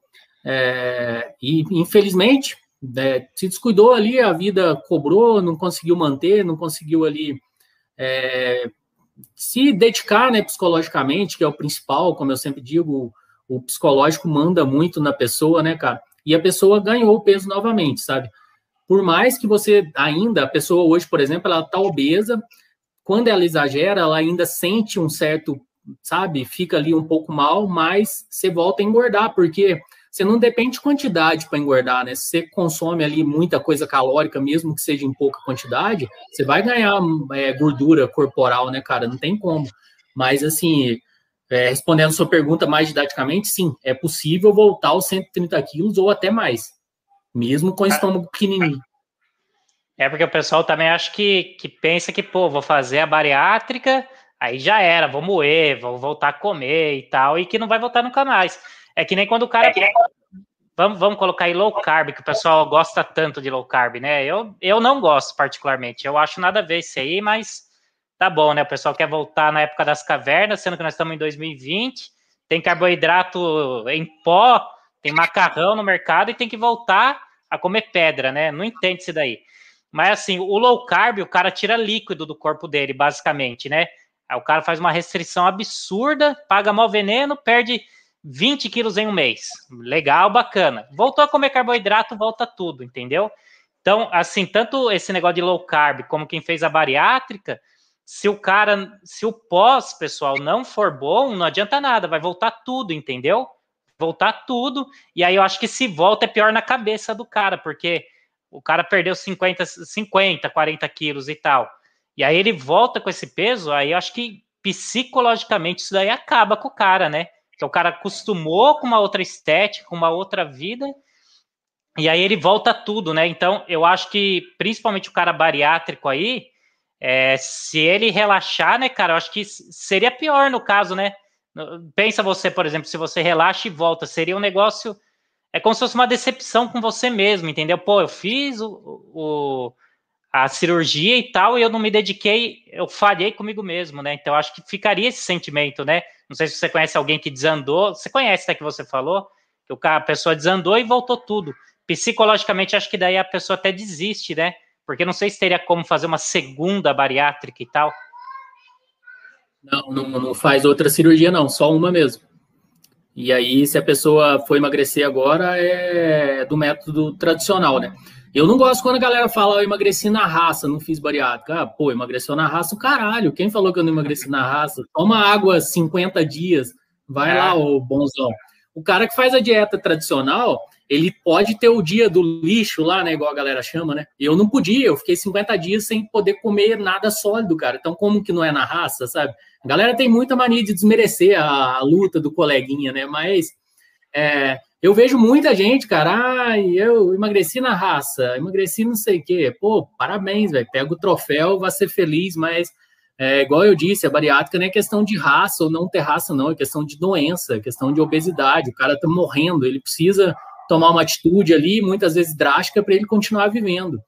é, e, infelizmente, é, se descuidou ali, a vida cobrou, não conseguiu manter, não conseguiu ali é, se dedicar né, psicologicamente, que é o principal, como eu sempre digo, o, psicológico manda muito na pessoa, né, cara? E a pessoa ganhou o peso novamente, sabe? Por mais que você ainda, a pessoa hoje, por exemplo, ela tá obesa, quando ela exagera, ela ainda sente um certo, sabe, fica ali um pouco mal, mas você volta a engordar, porque você não depende de quantidade para engordar, né? Se você consome ali muita coisa calórica, mesmo que seja em pouca quantidade, você vai ganhar é, gordura corporal, né, cara? Não tem como. Mas, assim, é, respondendo a sua pergunta mais didaticamente, sim, é possível voltar aos 130 quilos ou até mais, mesmo com o estômago pequenininho. É porque o pessoal também acha que, que pensa que, pô, vou fazer a bariátrica, aí já era, vou moer, vou voltar a comer e tal, e que não vai voltar nunca mais. É que nem quando o cara. É vamos, vamos colocar aí low carb, que o pessoal gosta tanto de low carb, né? Eu, eu não gosto particularmente. Eu acho nada a ver isso aí, mas tá bom, né? O pessoal quer voltar na época das cavernas, sendo que nós estamos em 2020. Tem carboidrato em pó, tem macarrão no mercado e tem que voltar a comer pedra, né? Não entende isso daí. Mas assim, o low carb, o cara tira líquido do corpo dele, basicamente, né? Aí o cara faz uma restrição absurda, paga mal veneno, perde 20 quilos em um mês. Legal, bacana. Voltou a comer carboidrato, volta tudo, entendeu? Então, assim, tanto esse negócio de low carb como quem fez a bariátrica, se o cara, se o pós, pessoal, não for bom, não adianta nada, vai voltar tudo, entendeu? Voltar tudo, e aí eu acho que se volta é pior na cabeça do cara, porque o cara perdeu 50, 50, 40 quilos e tal. E aí ele volta com esse peso, aí eu acho que psicologicamente isso daí acaba com o cara, né? Que o cara acostumou com uma outra estética, com uma outra vida, e aí ele volta tudo, né? Então eu acho que principalmente o cara bariátrico aí, é, se ele relaxar, né, cara, eu acho que seria pior no caso, né? Pensa você, por exemplo, se você relaxa e volta, seria um negócio. É como se fosse uma decepção com você mesmo, entendeu? Pô, eu fiz o, o a cirurgia e tal, e eu não me dediquei, eu falhei comigo mesmo, né? Então acho que ficaria esse sentimento, né? Não sei se você conhece alguém que desandou, você conhece até que você falou, que a pessoa desandou e voltou tudo. Psicologicamente, acho que daí a pessoa até desiste, né? Porque não sei se teria como fazer uma segunda bariátrica e tal. Não, não, não faz outra cirurgia, não, só uma mesmo. E aí, se a pessoa for emagrecer agora, é do método tradicional, né? Eu não gosto quando a galera fala, eu emagreci na raça, não fiz bariátrica. Ah, pô, emagreceu na raça, o caralho. Quem falou que eu não emagreci na raça? Toma água 50 dias, vai é. lá, ô bonzão. O cara que faz a dieta tradicional, ele pode ter o dia do lixo lá, né? Igual a galera chama, né? Eu não podia, eu fiquei 50 dias sem poder comer nada sólido, cara. Então, como que não é na raça, sabe? A galera tem muita mania de desmerecer a, a luta do coleguinha, né? Mas é, eu vejo muita gente, cara, ah, eu emagreci na raça, emagreci não sei o quê. Pô, parabéns, velho. Pega o troféu, vai ser feliz, mas é, igual eu disse, a bariátrica não é questão de raça ou não ter raça, não, é questão de doença, é questão de obesidade. O cara tá morrendo, ele precisa tomar uma atitude ali, muitas vezes drástica, para ele continuar vivendo.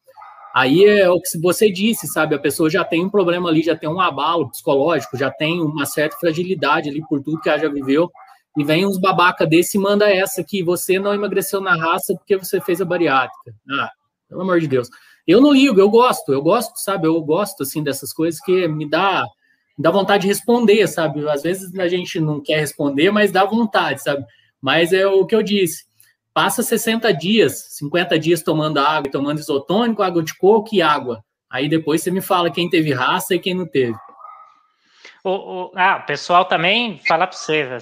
Aí é o que você disse, sabe? A pessoa já tem um problema ali, já tem um abalo psicológico, já tem uma certa fragilidade ali por tudo que ela já viveu. E vem uns babaca desse e manda essa que você não emagreceu na raça porque você fez a bariátrica. Ah, pelo amor de Deus. Eu não ligo, eu gosto, eu gosto, sabe? Eu gosto, assim, dessas coisas que me dá, me dá vontade de responder, sabe? Às vezes a gente não quer responder, mas dá vontade, sabe? Mas é o que eu disse. Passa 60 dias, 50 dias tomando água, tomando isotônico, água de coco e água. Aí depois você me fala quem teve raça e quem não teve. O, o, ah, o pessoal também fala para você,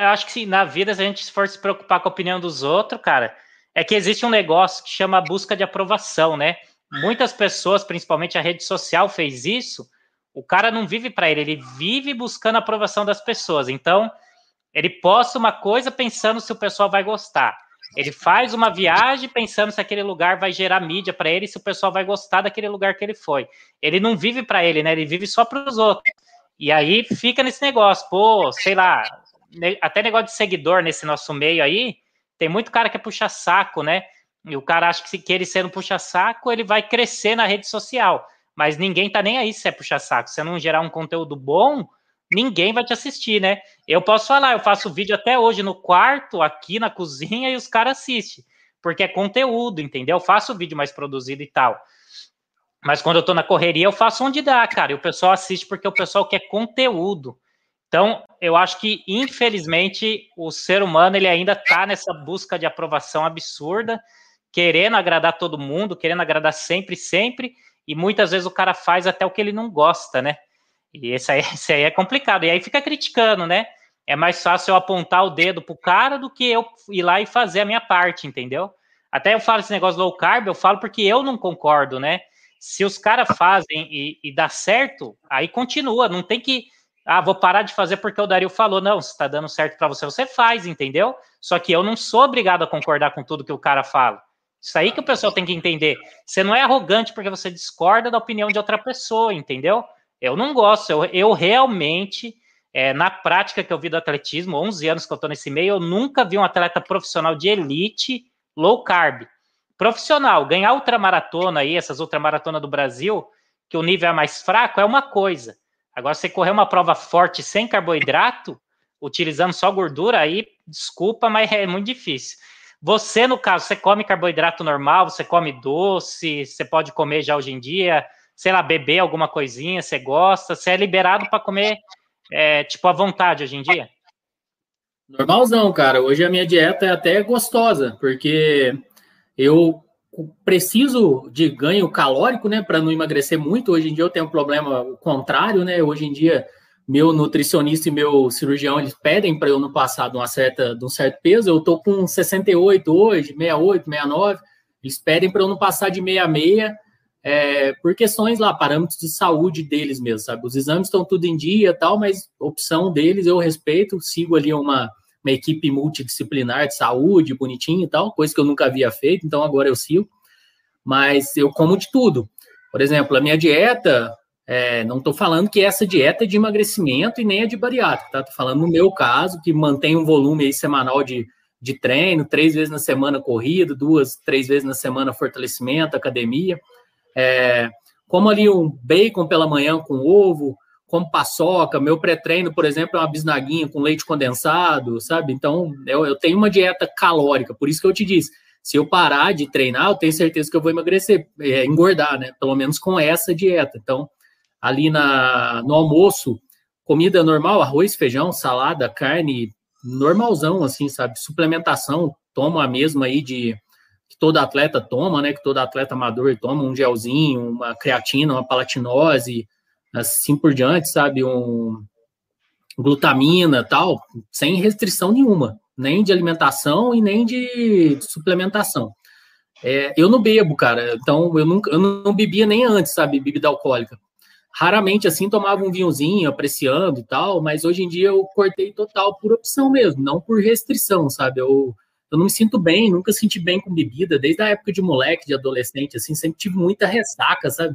eu acho que na vida, se a gente for se preocupar com a opinião dos outros, cara, é que existe um negócio que chama busca de aprovação, né? Muitas pessoas, principalmente a rede social, fez isso. O cara não vive para ele, ele vive buscando a aprovação das pessoas. Então, ele posta uma coisa pensando se o pessoal vai gostar. Ele faz uma viagem pensando se aquele lugar vai gerar mídia para ele, se o pessoal vai gostar daquele lugar que ele foi. Ele não vive para ele, né? Ele vive só para os outros. E aí fica nesse negócio, pô, sei lá, até negócio de seguidor nesse nosso meio aí, tem muito cara que é puxa-saco, né? E o cara acha que, que ele sendo puxa-saco, ele vai crescer na rede social. Mas ninguém tá nem aí se é puxa-saco. Se não gerar um conteúdo bom, ninguém vai te assistir, né? Eu posso falar, eu faço vídeo até hoje no quarto, aqui na cozinha, e os caras assistem. Porque é conteúdo, entendeu? Eu faço vídeo mais produzido e tal. Mas quando eu tô na correria, eu faço onde dá, cara. E o pessoal assiste porque o pessoal quer conteúdo. Então, eu acho que, infelizmente, o ser humano ele ainda está nessa busca de aprovação absurda, querendo agradar todo mundo, querendo agradar sempre, sempre, e muitas vezes o cara faz até o que ele não gosta, né? E esse aí, esse aí é complicado. E aí fica criticando, né? É mais fácil eu apontar o dedo pro cara do que eu ir lá e fazer a minha parte, entendeu? Até eu falo esse negócio low carb, eu falo porque eu não concordo, né? Se os caras fazem e, e dá certo, aí continua, não tem que ah, vou parar de fazer porque o Dario falou. Não, se está dando certo para você, você faz, entendeu? Só que eu não sou obrigado a concordar com tudo que o cara fala. Isso aí que o pessoal tem que entender. Você não é arrogante porque você discorda da opinião de outra pessoa, entendeu? Eu não gosto. Eu, eu realmente, é, na prática que eu vi do atletismo, 11 anos que eu estou nesse meio, eu nunca vi um atleta profissional de elite low carb. Profissional, ganhar ultramaratona aí, essas ultramaratonas do Brasil, que o nível é mais fraco, é uma coisa. Agora, você correr uma prova forte sem carboidrato, utilizando só gordura, aí, desculpa, mas é muito difícil. Você, no caso, você come carboidrato normal, você come doce, você pode comer já hoje em dia, sei lá, beber alguma coisinha, você gosta, você é liberado para comer, é, tipo, à vontade hoje em dia? Normalzão, cara. Hoje a minha dieta é até gostosa, porque eu preciso de ganho calórico, né, para não emagrecer muito. Hoje em dia eu tenho um problema contrário, né? Hoje em dia meu nutricionista e meu cirurgião eles pedem para eu não passar de uma certa de um certo peso. Eu tô com 68 hoje, 68, 69. Eles pedem para eu não passar de 66 é, por questões lá, parâmetros de saúde deles mesmo, sabe? Os exames estão tudo em dia tal, mas opção deles eu respeito, sigo ali uma, uma equipe multidisciplinar de saúde, bonitinho e tal, coisa que eu nunca havia feito, então agora eu sigo. Mas eu como de tudo. Por exemplo, a minha dieta, é, não estou falando que essa dieta é de emagrecimento e nem é de bariátrica, tá? Estou falando no meu caso, que mantém um volume aí semanal de, de treino, três vezes na semana corrida, duas, três vezes na semana fortalecimento, academia. É, como ali um bacon pela manhã com ovo, como paçoca, meu pré-treino, por exemplo, é uma bisnaguinha com leite condensado, sabe? Então, eu, eu, tenho uma dieta calórica, por isso que eu te disse, se eu parar de treinar, eu tenho certeza que eu vou emagrecer, é, engordar, né? Pelo menos com essa dieta. Então, ali na, no almoço, comida normal, arroz, feijão, salada, carne, normalzão, assim, sabe? Suplementação, tomo a mesma aí de que todo atleta toma, né? Que todo atleta amador toma um gelzinho, uma creatina, uma palatinose, assim por diante, sabe? Um glutamina tal, sem restrição nenhuma, nem de alimentação e nem de suplementação. É, eu não bebo, cara, então eu, nunca, eu não bebia nem antes, sabe? Bebida alcoólica. Raramente, assim, tomava um vinhozinho, apreciando e tal, mas hoje em dia eu cortei total por opção mesmo, não por restrição, sabe? Eu eu não me sinto bem, nunca senti bem com bebida, desde a época de moleque, de adolescente, assim, sempre tive muita ressaca, sabe?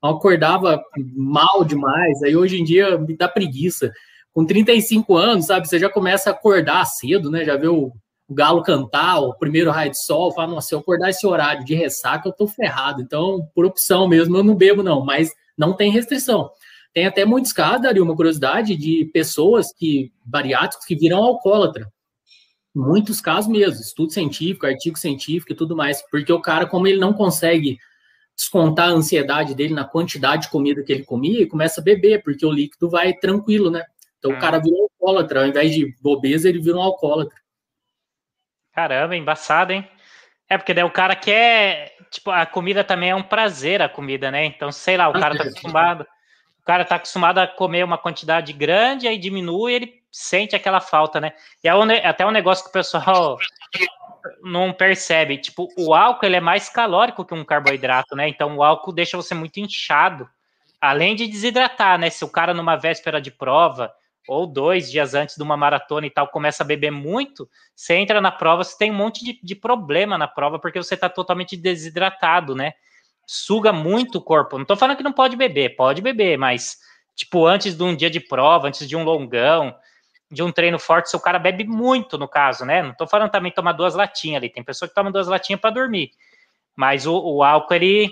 Eu acordava mal demais, aí hoje em dia me dá preguiça. Com 35 anos, sabe, você já começa a acordar cedo, né? Já vê o, o galo cantar, o primeiro raio de sol, fala, nossa, se eu acordar esse horário de ressaca, eu tô ferrado. Então, por opção mesmo, eu não bebo, não, mas não tem restrição. Tem até muitos casos, Daria, uma curiosidade, de pessoas que, bariátricos, que viram alcoólatra muitos casos mesmo, estudo científico, artigo científico e tudo mais, porque o cara, como ele não consegue descontar a ansiedade dele na quantidade de comida que ele comia, ele começa a beber, porque o líquido vai tranquilo, né? Então o cara vira um alcoólatra, ao invés de bobeza, ele vira um alcoólatra. Caramba, embaçado, hein? É, porque daí o cara quer. Tipo, a comida também é um prazer, a comida, né? Então, sei lá, o cara tá acostumado. O cara tá acostumado a comer uma quantidade grande, aí diminui, ele sente aquela falta, né? E é até um negócio que o pessoal não percebe. Tipo, o álcool ele é mais calórico que um carboidrato, né? Então o álcool deixa você muito inchado. Além de desidratar, né? Se o cara numa véspera de prova ou dois dias antes de uma maratona e tal começa a beber muito, você entra na prova, você tem um monte de, de problema na prova porque você está totalmente desidratado, né? Suga muito o corpo. Não tô falando que não pode beber, pode beber, mas tipo antes de um dia de prova, antes de um longão, de um treino forte, se o cara bebe muito, no caso, né? Não tô falando também tomar duas latinhas ali, tem pessoa que toma duas latinhas para dormir. Mas o, o, álcool, ele,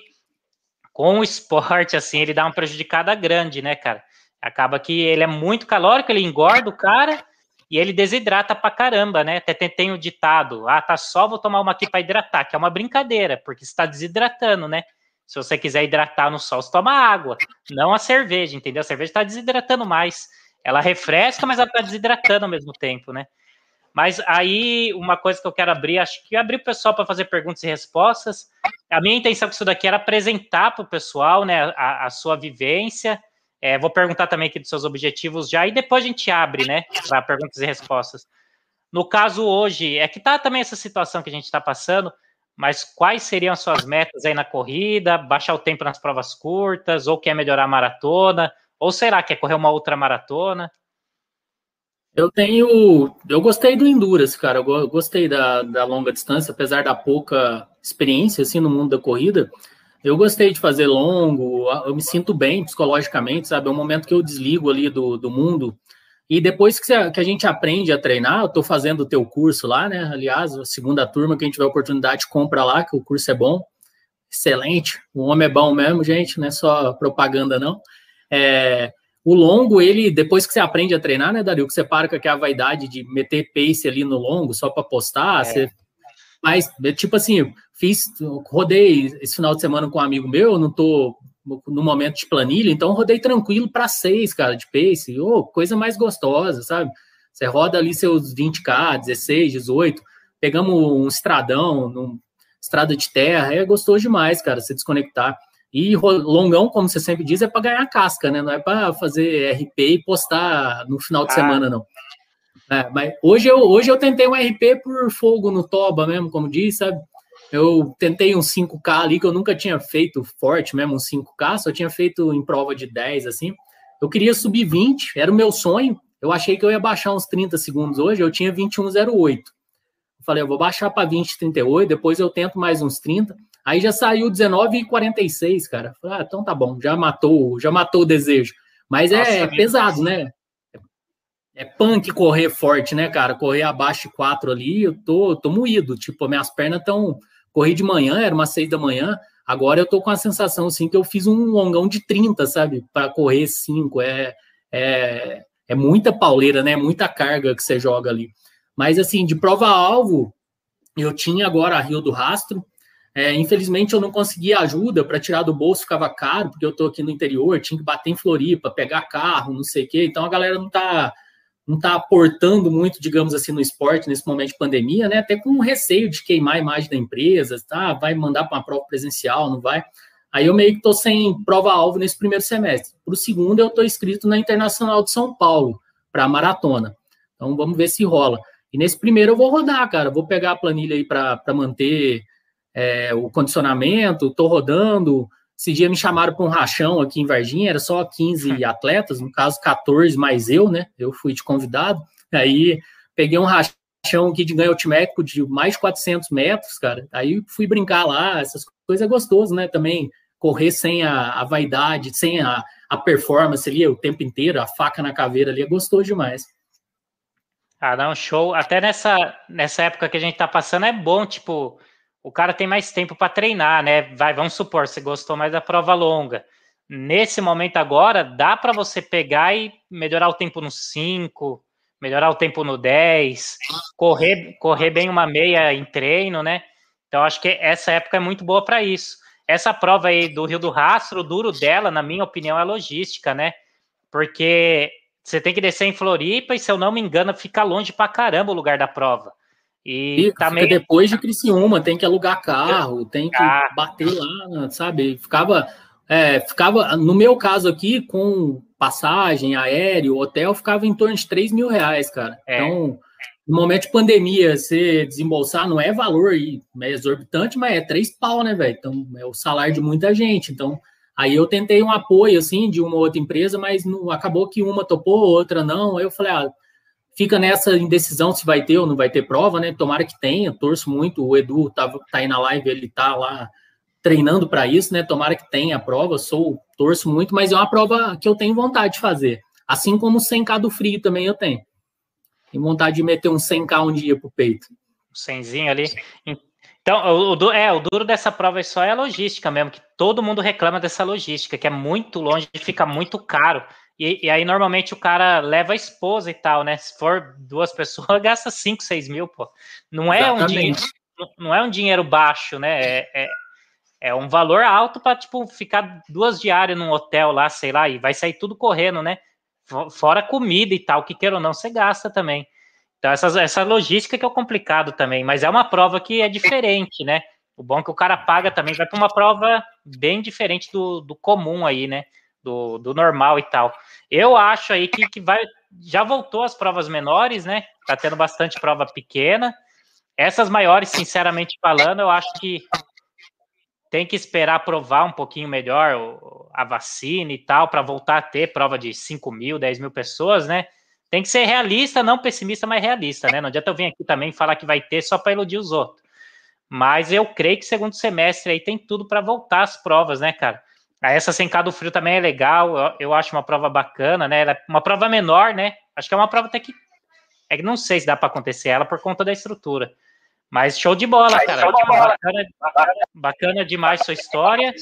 com o esporte, assim, ele dá uma prejudicada grande, né, cara? Acaba que ele é muito calórico, ele engorda o cara e ele desidrata pra caramba, né? Até tem o ditado, ah, tá só, vou tomar uma aqui para hidratar, que é uma brincadeira, porque está desidratando, né? Se você quiser hidratar no sol, você toma água, não a cerveja, entendeu? A cerveja está desidratando mais. Ela refresca, mas ela está desidratando ao mesmo tempo, né? Mas aí, uma coisa que eu quero abrir, acho que abrir o pessoal para fazer perguntas e respostas. A minha intenção com isso daqui era apresentar para o pessoal né, a, a sua vivência. É, vou perguntar também aqui dos seus objetivos já, e depois a gente abre, né, para perguntas e respostas. No caso hoje, é que tá também essa situação que a gente está passando, mas quais seriam as suas metas aí na corrida? Baixar o tempo nas provas curtas, ou quer melhorar a maratona? Ou será que é correr uma outra maratona? Eu tenho. Eu gostei do Endurance, cara. Eu gostei da, da longa distância, apesar da pouca experiência assim, no mundo da corrida. Eu gostei de fazer longo, eu me sinto bem psicologicamente, sabe? É um momento que eu desligo ali do, do mundo. E depois que, a gente aprende a treinar, eu estou fazendo o teu curso lá, né? Aliás, a segunda turma, quem tiver oportunidade, compra lá, que o curso é bom. Excelente. O homem é bom mesmo, gente, não é só propaganda, não. É, o longo, ele, depois que você aprende a treinar, né, Dario, que você para com aquela vaidade de meter pace ali no longo só para postar, é. você mas, tipo assim, fiz, rodei esse final de semana com um amigo meu, não tô no momento de planilha, então rodei tranquilo para seis, cara, de pace, oh, coisa mais gostosa, sabe? Você roda ali seus 20k, 16, 18, pegamos um estradão, num, estrada de terra, é gostoso demais, cara, se desconectar. E longão, como você sempre diz, é para ganhar casca, né? Não é para fazer RP e postar no final de ah. semana, não. É, mas hoje eu, hoje eu tentei um RP por fogo no toba mesmo, como diz, sabe? Eu tentei um 5K ali que eu nunca tinha feito forte mesmo, um 5K, só tinha feito em prova de 10, assim. Eu queria subir 20, era o meu sonho. Eu achei que eu ia baixar uns 30 segundos hoje, eu tinha 21,08. Eu falei, eu vou baixar para 20,38, depois eu tento mais uns 30. Aí já saiu 19,46, cara. Falei, ah, então tá bom, já matou, já matou o desejo. Mas é Nossa, é pesado, né? é punk correr forte, né, cara? Correr abaixo de 4 ali, eu tô, tô moído. Tipo, minhas pernas estão. Corri de manhã, era umas 6 da manhã. Agora eu tô com a sensação, assim, que eu fiz um longão de 30, sabe? Para correr 5. É, é, é muita pauleira, né? Muita carga que você joga ali. Mas, assim, de prova-alvo, eu tinha agora a Rio do Rastro. É, infelizmente, eu não conseguia ajuda para tirar do bolso, ficava caro, porque eu tô aqui no interior, tinha que bater em Floripa, pegar carro, não sei o quê. Então, a galera não tá não está aportando muito, digamos assim, no esporte nesse momento de pandemia, né? Até com receio de queimar a imagem da empresa, tá? Vai mandar para uma prova presencial, não vai? Aí eu meio que estou sem prova-alvo nesse primeiro semestre. Para o segundo, eu estou inscrito na Internacional de São Paulo, para maratona. Então vamos ver se rola. E nesse primeiro eu vou rodar, cara. Vou pegar a planilha aí para manter é, o condicionamento, estou rodando, esse dia me chamaram para um rachão aqui em Varginha, era só 15 hum. atletas, no caso 14 mais eu, né? Eu fui de convidado. Aí peguei um rachão aqui de ganho altimétrico de mais de 400 metros, cara. Aí fui brincar lá, essas coisas é gostoso, né? Também correr sem a, a vaidade, sem a, a performance ali o tempo inteiro, a faca na caveira ali é gostoso demais. Ah, não, show. Até nessa, nessa época que a gente tá passando é bom, tipo, o cara tem mais tempo para treinar, né? Vai, vamos supor, você gostou mais da prova longa. Nesse momento agora, dá para você pegar e melhorar o tempo no 5, melhorar o tempo no 10, correr, correr bem uma meia em treino, né? Então, acho que essa época é muito boa para isso. Essa prova aí do Rio do Rastro, o duro dela, na minha opinião, é logística, né? Porque você tem que descer em Floripa e, se eu não me engano, fica longe pra caramba o lugar da prova. E tá meio... depois de Criciúma, tem que alugar carro, tem que bater lá, sabe? Ficava, é, ficava, no meu caso aqui, com passagem, aéreo, hotel, ficava em torno de 3 mil reais, cara. É. Então, no momento de pandemia, você desembolsar não é valor é exorbitante, mas é três pau, né, velho? Então, é o salário de muita gente. Então, aí eu tentei um apoio, assim, de uma outra empresa, mas não, acabou que uma topou, outra não. Aí eu falei, ah, fica nessa indecisão se vai ter ou não vai ter prova, né? Tomara que tenha, torço muito. O Edu tá, tá aí na live, ele tá lá treinando para isso, né? Tomara que tenha a prova, sou, torço muito, mas é uma prova que eu tenho vontade de fazer. Assim como o 100k do frio também eu tenho. Tenho vontade de meter um 100k um dia pro peito. Um 100 ali. Então, o, é, o duro dessa prova é só é a logística mesmo, que todo mundo reclama dessa logística, que é muito longe fica muito caro. E, e, aí, normalmente, o cara leva a esposa e tal, né? Se for duas pessoas, gasta 5, 6 mil, pô. Não é, um dinheiro, não é um dinheiro baixo, né? É, é, é um valor alto para, tipo, ficar duas diárias num hotel lá, sei lá, e vai sair tudo correndo, né? Fora comida e tal, que queira ou não, você gasta também. Então, essa, essa logística que é o complicado também, mas é uma prova que é diferente, né? O bom é que o cara paga também, vai para uma prova bem diferente do, do comum aí, né? Do, do normal e tal. Eu acho aí que, que vai. Já voltou as provas menores, né? Tá tendo bastante prova pequena. Essas maiores, sinceramente falando, eu acho que tem que esperar provar um pouquinho melhor a vacina e tal, para voltar a ter prova de 5 mil, 10 mil pessoas, né? Tem que ser realista, não pessimista, mas realista, né? Não adianta eu vir aqui também falar que vai ter só para iludir os outros. Mas eu creio que segundo semestre aí tem tudo para voltar as provas, né, cara? Essa sem do frio também é legal, eu, eu, acho uma prova bacana, né? Ela é uma prova menor, né? Acho que é uma prova até que. É que não sei se dá para acontecer ela por conta da estrutura. Mas show de bola, cara. Show de bola. Bacana, bacana demais sua história.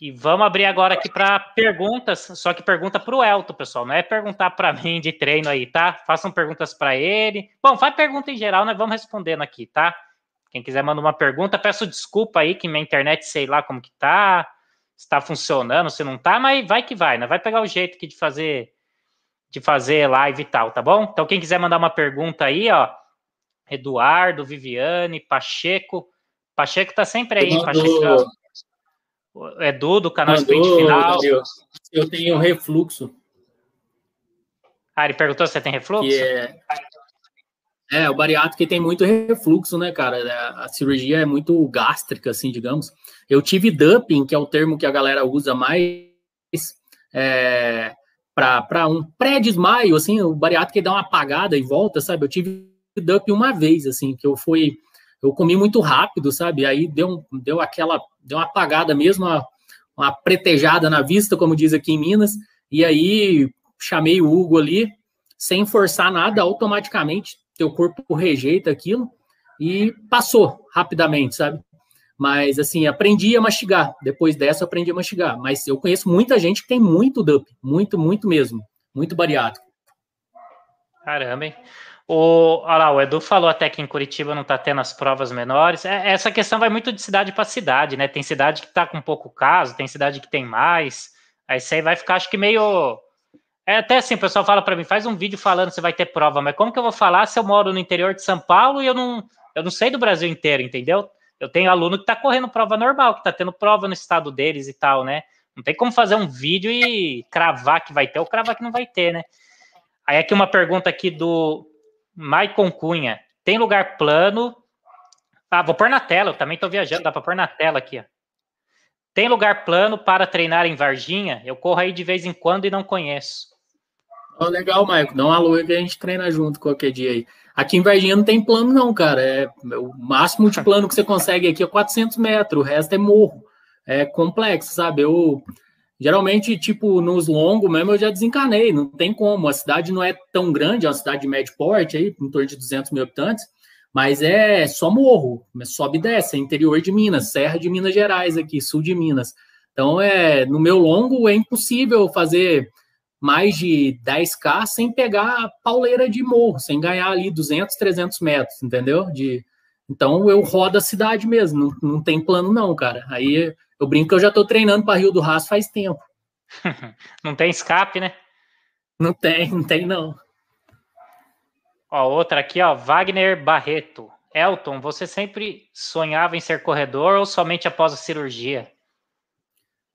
E vamos abrir agora aqui para perguntas, só que pergunta para o Elton, pessoal. Não é perguntar para mim de treino aí, tá? Façam perguntas para ele. Bom, faz pergunta em geral, nós vamos respondendo aqui, tá? Quem quiser mandar uma pergunta, peço desculpa aí que minha internet sei lá como que tá está funcionando, se não tá, mas vai que vai, né? Vai pegar o jeito aqui de fazer de fazer live e tal, tá bom? Então quem quiser mandar uma pergunta aí, ó, Eduardo, Viviane, Pacheco, Pacheco tá sempre aí. Pacheco. Edu, do canal Mandou, Sprint Final. Eu tenho refluxo. Ah, ele perguntou se você tem refluxo? Que é... é, o bariátrico tem muito refluxo, né, cara? É, a cirurgia é muito gástrica, assim, digamos. Eu tive dumping, que é o termo que a galera usa mais é, para um pré-desmaio, assim, o bariátrico dá uma apagada e volta, sabe? Eu tive dumping uma vez, assim, que eu fui eu comi muito rápido, sabe? Aí deu, deu aquela, deu uma apagada mesmo, uma, uma pretejada na vista, como diz aqui em Minas, e aí chamei o Hugo ali, sem forçar nada, automaticamente teu corpo rejeita aquilo e passou rapidamente, sabe? Mas assim, aprendi a mastigar. Depois dessa, aprendi a mastigar. Mas eu conheço muita gente que tem muito DUP, muito, muito mesmo, muito bariátrico. Caramba, hein? O, olha lá, o Edu falou até que em Curitiba não está tendo as provas menores. É, essa questão vai muito de cidade para cidade, né? Tem cidade que está com pouco caso, tem cidade que tem mais. Aí você vai ficar, acho que meio. É até assim, o pessoal fala para mim, faz um vídeo falando se vai ter prova, mas como que eu vou falar se eu moro no interior de São Paulo e eu não, eu não sei do Brasil inteiro, entendeu? Eu tenho aluno que está correndo prova normal, que está tendo prova no estado deles e tal, né? Não tem como fazer um vídeo e cravar que vai ter ou cravar que não vai ter, né? Aí aqui uma pergunta aqui do Maicon Cunha. Tem lugar plano. Ah, vou pôr na tela, eu também estou viajando, dá para pôr na tela aqui. Ó. Tem lugar plano para treinar em Varginha? Eu corro aí de vez em quando e não conheço. Oh, legal, Maicon. Dá um alô que a gente treina junto qualquer dia aí. Aqui em Varginha não tem plano, não, cara. É, o máximo de plano que você consegue aqui é 400 metros, o resto é morro. É complexo, sabe? Eu Geralmente, tipo, nos longos mesmo, eu já desencanei, não tem como. A cidade não é tão grande, é uma cidade de médio porte, aí, em torno de 200 mil habitantes, mas é só morro, sobe e desce, é interior de Minas, serra de Minas Gerais aqui, sul de Minas. Então, é, no meu longo, é impossível fazer mais de 10K sem pegar a pauleira de morro, sem ganhar ali 200, 300 metros, entendeu? De, então, eu rodo a cidade mesmo, não, não tem plano não, cara. Aí eu brinco que eu já estou treinando para Rio do Rastro faz tempo. não tem escape, né? Não tem, não tem não. Ó, outra aqui, ó, Wagner Barreto. Elton, você sempre sonhava em ser corredor ou somente após a cirurgia?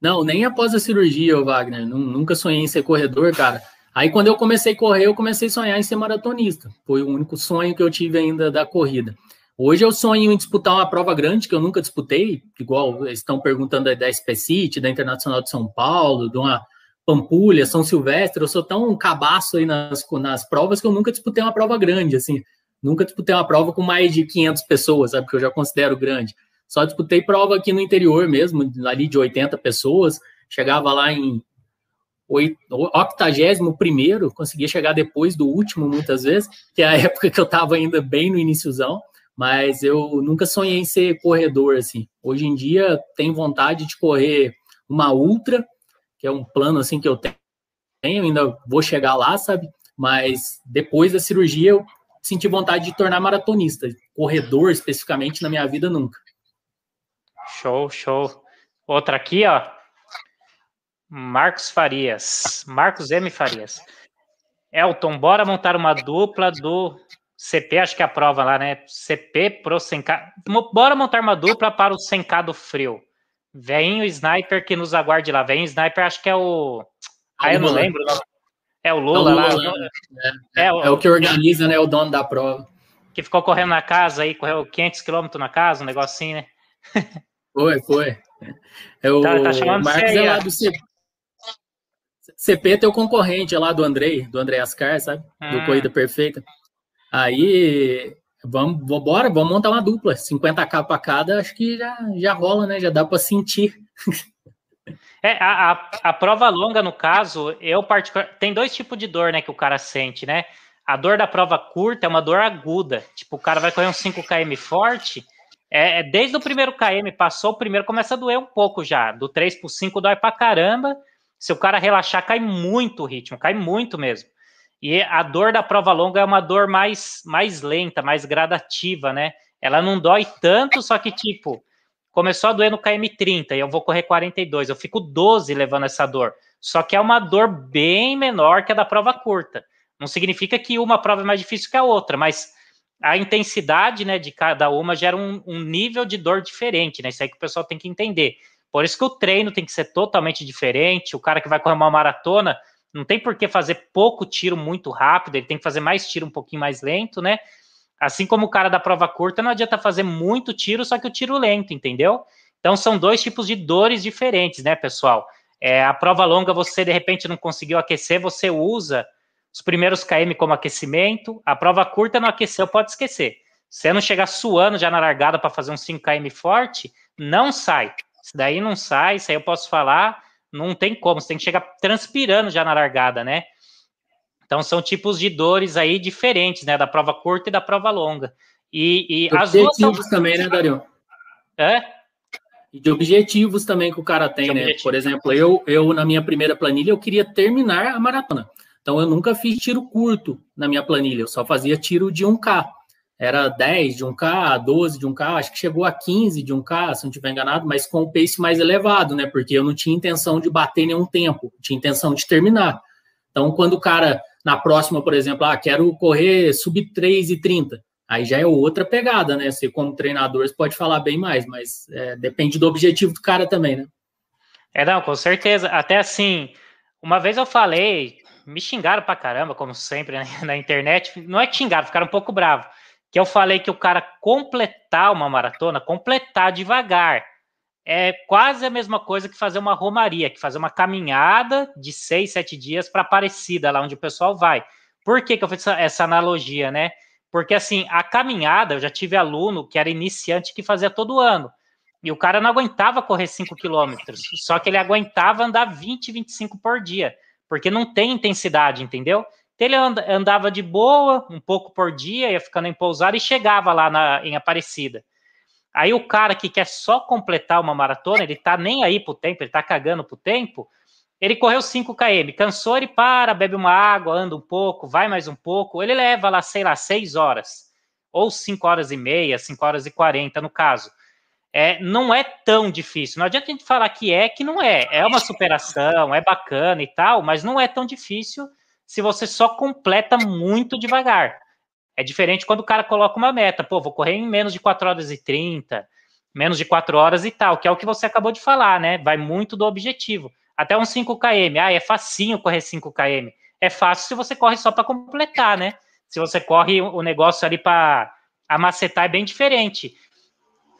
Não, nem após a cirurgia, Wagner. Nunca sonhei em ser corredor, cara. Aí quando eu comecei a correr, eu comecei a sonhar em ser maratonista. Foi o único sonho que eu tive ainda da corrida. Hoje eu sonho em disputar uma prova grande que eu nunca disputei, igual estão perguntando da SP City, da Internacional de São Paulo, de uma Pampulha, São Silvestre. Eu sou tão cabaço aí nas, nas provas que eu nunca disputei uma prova grande, assim. Nunca disputei uma prova com mais de 500 pessoas, sabe? Que eu já considero grande. Só disputei prova aqui no interior mesmo, ali de 80 pessoas. Chegava lá em 81 primeiro, conseguia chegar depois do último muitas vezes, que é a época que eu estava ainda bem no iníciozão mas eu nunca sonhei em ser corredor assim. Hoje em dia tenho vontade de correr uma ultra, que é um plano assim que eu tenho, ainda vou chegar lá, sabe? Mas depois da cirurgia eu senti vontade de tornar maratonista, corredor especificamente na minha vida nunca. Show, show. Outra aqui, ó. Marcos Farias, Marcos M Farias. Elton, bora montar uma dupla do CP, acho que é a prova lá, né? CP pro Senka. Bora montar uma dupla para o Sencado Frio. Vem o sniper que nos aguarde lá. Vem o sniper, acho que é o. Ah, eu não lembro. É o Lula, é o Lula lá. Né? É, é, o... é, o... que organiza, né? O dono da prova. Que ficou correndo na casa aí, correu 500 quilômetros na casa, um negocinho, né? Foi, foi. É o tá, tá chamando Marcos é lá do CP. CP é teu concorrente é lá do Andrei, do André Ascar, sabe? Do hum. Corrida Perfeita. Aí, vamos, bora, vamos montar uma dupla. 50k para cada, acho que já, já rola, né? Já dá para sentir. É, a, a, a, prova longa, no caso, eu particular tem dois tipos de dor, né, que o cara sente, né? A dor da prova curta é uma dor aguda. Tipo, o cara vai correr um 5 km forte, é, é, desde o primeiro km, passou o primeiro, começa a doer um pouco já. Do 3 para 5 dói pra caramba. Se o cara relaxar, cai muito o ritmo, cai muito mesmo. E a dor da prova longa é uma dor mais, mais lenta, mais gradativa, né? Ela não dói tanto, só que, tipo, começou a doer no KM30 e eu vou correr 42, eu fico 12 levando essa dor. Só que é uma dor bem menor que a da prova curta. Não significa que uma prova é mais difícil que a outra, mas a intensidade né, de cada uma gera um, um, nível de dor diferente, né? Isso aí que o pessoal tem que entender. Por isso que o treino tem que ser totalmente diferente. O cara que vai correr uma maratona não tem por que fazer pouco tiro muito rápido, ele tem que fazer mais tiro um pouquinho mais lento, né? Assim como o cara da prova curta, não adianta fazer muito tiro, só que o tiro lento, entendeu? Então são dois tipos de dores diferentes, né, pessoal? É, a prova longa, você de repente não conseguiu aquecer, você usa os primeiros KM como aquecimento. A prova curta não aqueceu, pode esquecer. Se você não chegar suando já na largada para fazer um 5 km forte, não sai. Isso daí não sai, isso aí eu posso falar, não tem como, você tem que chegar transpirando já na largada, né? Então são tipos de dores aí diferentes, né? Da prova curta e da prova longa. E, e as duas são... também, né, Dario? É? E de objetivos também que o cara tem, né? Por exemplo, eu, eu na minha primeira planilha eu queria terminar a maratona. Então eu nunca fiz tiro curto na minha planilha, eu só fazia tiro de 1K. Era 10 de 1K, 12 de 1K, acho que chegou a 15 de 1K, se não estiver enganado, mas com o pace mais elevado, né? Porque eu não tinha intenção de bater nenhum tempo, tinha intenção de terminar. Então, quando o cara, na próxima, por exemplo, ah, quero correr sub 3 e 30, aí já é outra pegada, né? Você, como treinador, você pode falar bem mais, mas é, depende do objetivo do cara também, né? É, não, com certeza. Até assim, uma vez eu falei, me xingaram pra caramba, como sempre, né, na internet. Não é xingaram, ficaram um pouco bravos. Que eu falei que o cara completar uma maratona, completar devagar, é quase a mesma coisa que fazer uma romaria, que fazer uma caminhada de seis, sete dias para Aparecida, lá onde o pessoal vai. Por que, que eu fiz essa, essa analogia, né? Porque assim, a caminhada, eu já tive aluno que era iniciante que fazia todo ano. E o cara não aguentava correr 5 quilômetros, só que ele aguentava andar 20, 25 por dia porque não tem intensidade, entendeu? Então, ele andava de boa, um pouco por dia, ia ficando em pousada e chegava lá na, em Aparecida. Aí o cara que quer só completar uma maratona, ele tá nem aí pro tempo, ele tá cagando pro tempo, ele correu 5 km, cansou, ele para, bebe uma água, anda um pouco, vai mais um pouco, ele leva lá, sei lá, 6 horas, ou 5 horas e meia, 5 horas e 40 no caso é, não é tão difícil. Não adianta a gente falar que é, que não é. É uma superação, é bacana e tal, mas não é tão difícil se você só completa muito devagar. É diferente quando o cara coloca uma meta. Pô, vou correr em menos de 4 horas e 30, menos de 4 horas e tal, que é o que você acabou de falar, né? Vai muito do objetivo. Até uns 5 km. Ah, é facinho correr 5 km. É fácil se você corre só para completar, né? Se você corre o negócio ali para amacetar, é bem diferente.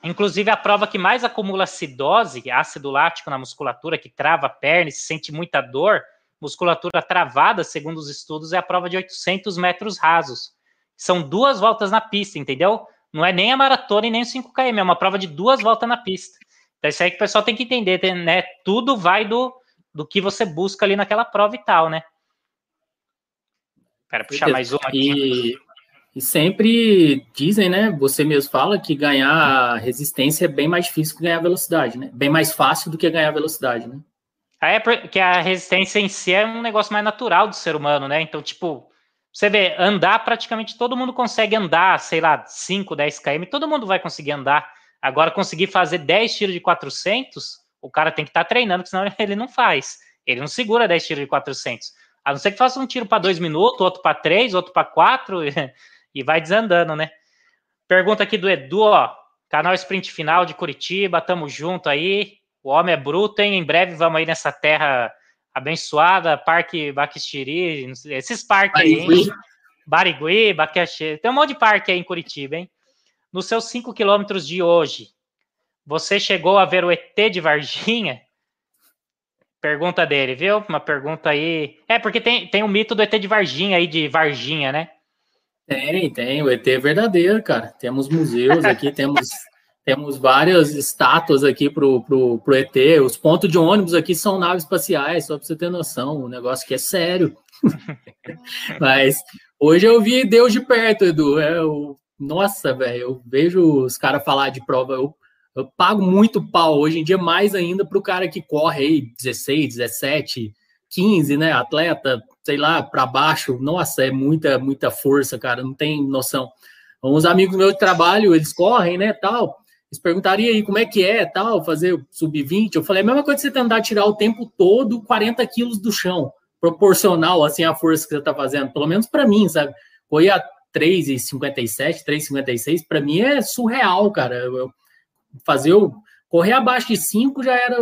Inclusive, a prova que mais acumula acidose, ácido lático na musculatura, que trava a perna e se sente muita dor, musculatura travada, segundo os estudos, é a prova de 800 metros rasos. São duas voltas na pista, entendeu? Não é nem a maratona e nem o 5km, é uma prova de duas voltas na pista. Então, isso aí que o pessoal tem que entender, né? Tudo vai do, do que você busca ali naquela prova e tal, né? Quero puxar mais uma aqui. E e sempre dizem, né? Você mesmo fala que ganhar resistência é bem mais difícil que ganhar velocidade, né? Bem mais fácil do que ganhar velocidade, né? É porque a resistência em si é um negócio mais natural do ser humano, né? Então, tipo, você vê, andar praticamente todo mundo consegue andar, sei lá, 5, 10 km, todo mundo vai conseguir andar. Agora, conseguir fazer 10 tiros de 400, o cara tem que estar tá treinando, senão ele não faz. Ele não segura 10 tiros de 400. A não ser que faça um tiro para 2 minutos, outro para 3, outro para 4. e vai desandando, né? Pergunta aqui do Edu, ó. Canal Sprint Final de Curitiba, tamo junto aí. O homem é bruto, hein? Em breve vamos aí nessa terra abençoada, Parque Baquistiri, esses parques aí, hein? Barigui, Bacaxi, tem um monte de parque aí em Curitiba, hein? Nos seus 5 quilômetros de hoje, você chegou a ver o ET de Varginha? Pergunta dele, viu? Uma pergunta aí. É, porque tem, tem o mito do ET de Varginha aí, de Varginha, né? Tem, tem. O ET é verdadeiro, cara. Temos museus aqui, temos, temos várias estátuas aqui pro, pro, pro ET. Os pontos de ônibus aqui são naves espaciais, só para você ter noção. O negócio que é sério. Mas hoje eu vi Deus de perto, Edu. É, o, nossa, velho, eu vejo os caras falar de prova. Eu, eu pago muito pau hoje em dia, mais ainda para o cara que corre aí 16, 17, 15, né? Atleta, sei lá, para baixo. Nossa, é muita, muita força, cara, não tem noção. Uns amigos meus de trabalho, eles correm, né, tal. Eles perguntariam aí como é que é, tal, fazer sub-20. Eu falei, a mesma coisa que você tentar tirar o tempo todo 40 quilos do chão, proporcional, assim, à força que você tá fazendo. Pelo menos para mim, sabe? Corria 3,57, 3,56, para mim é surreal, cara. Eu, fazer o correr abaixo de 5 já era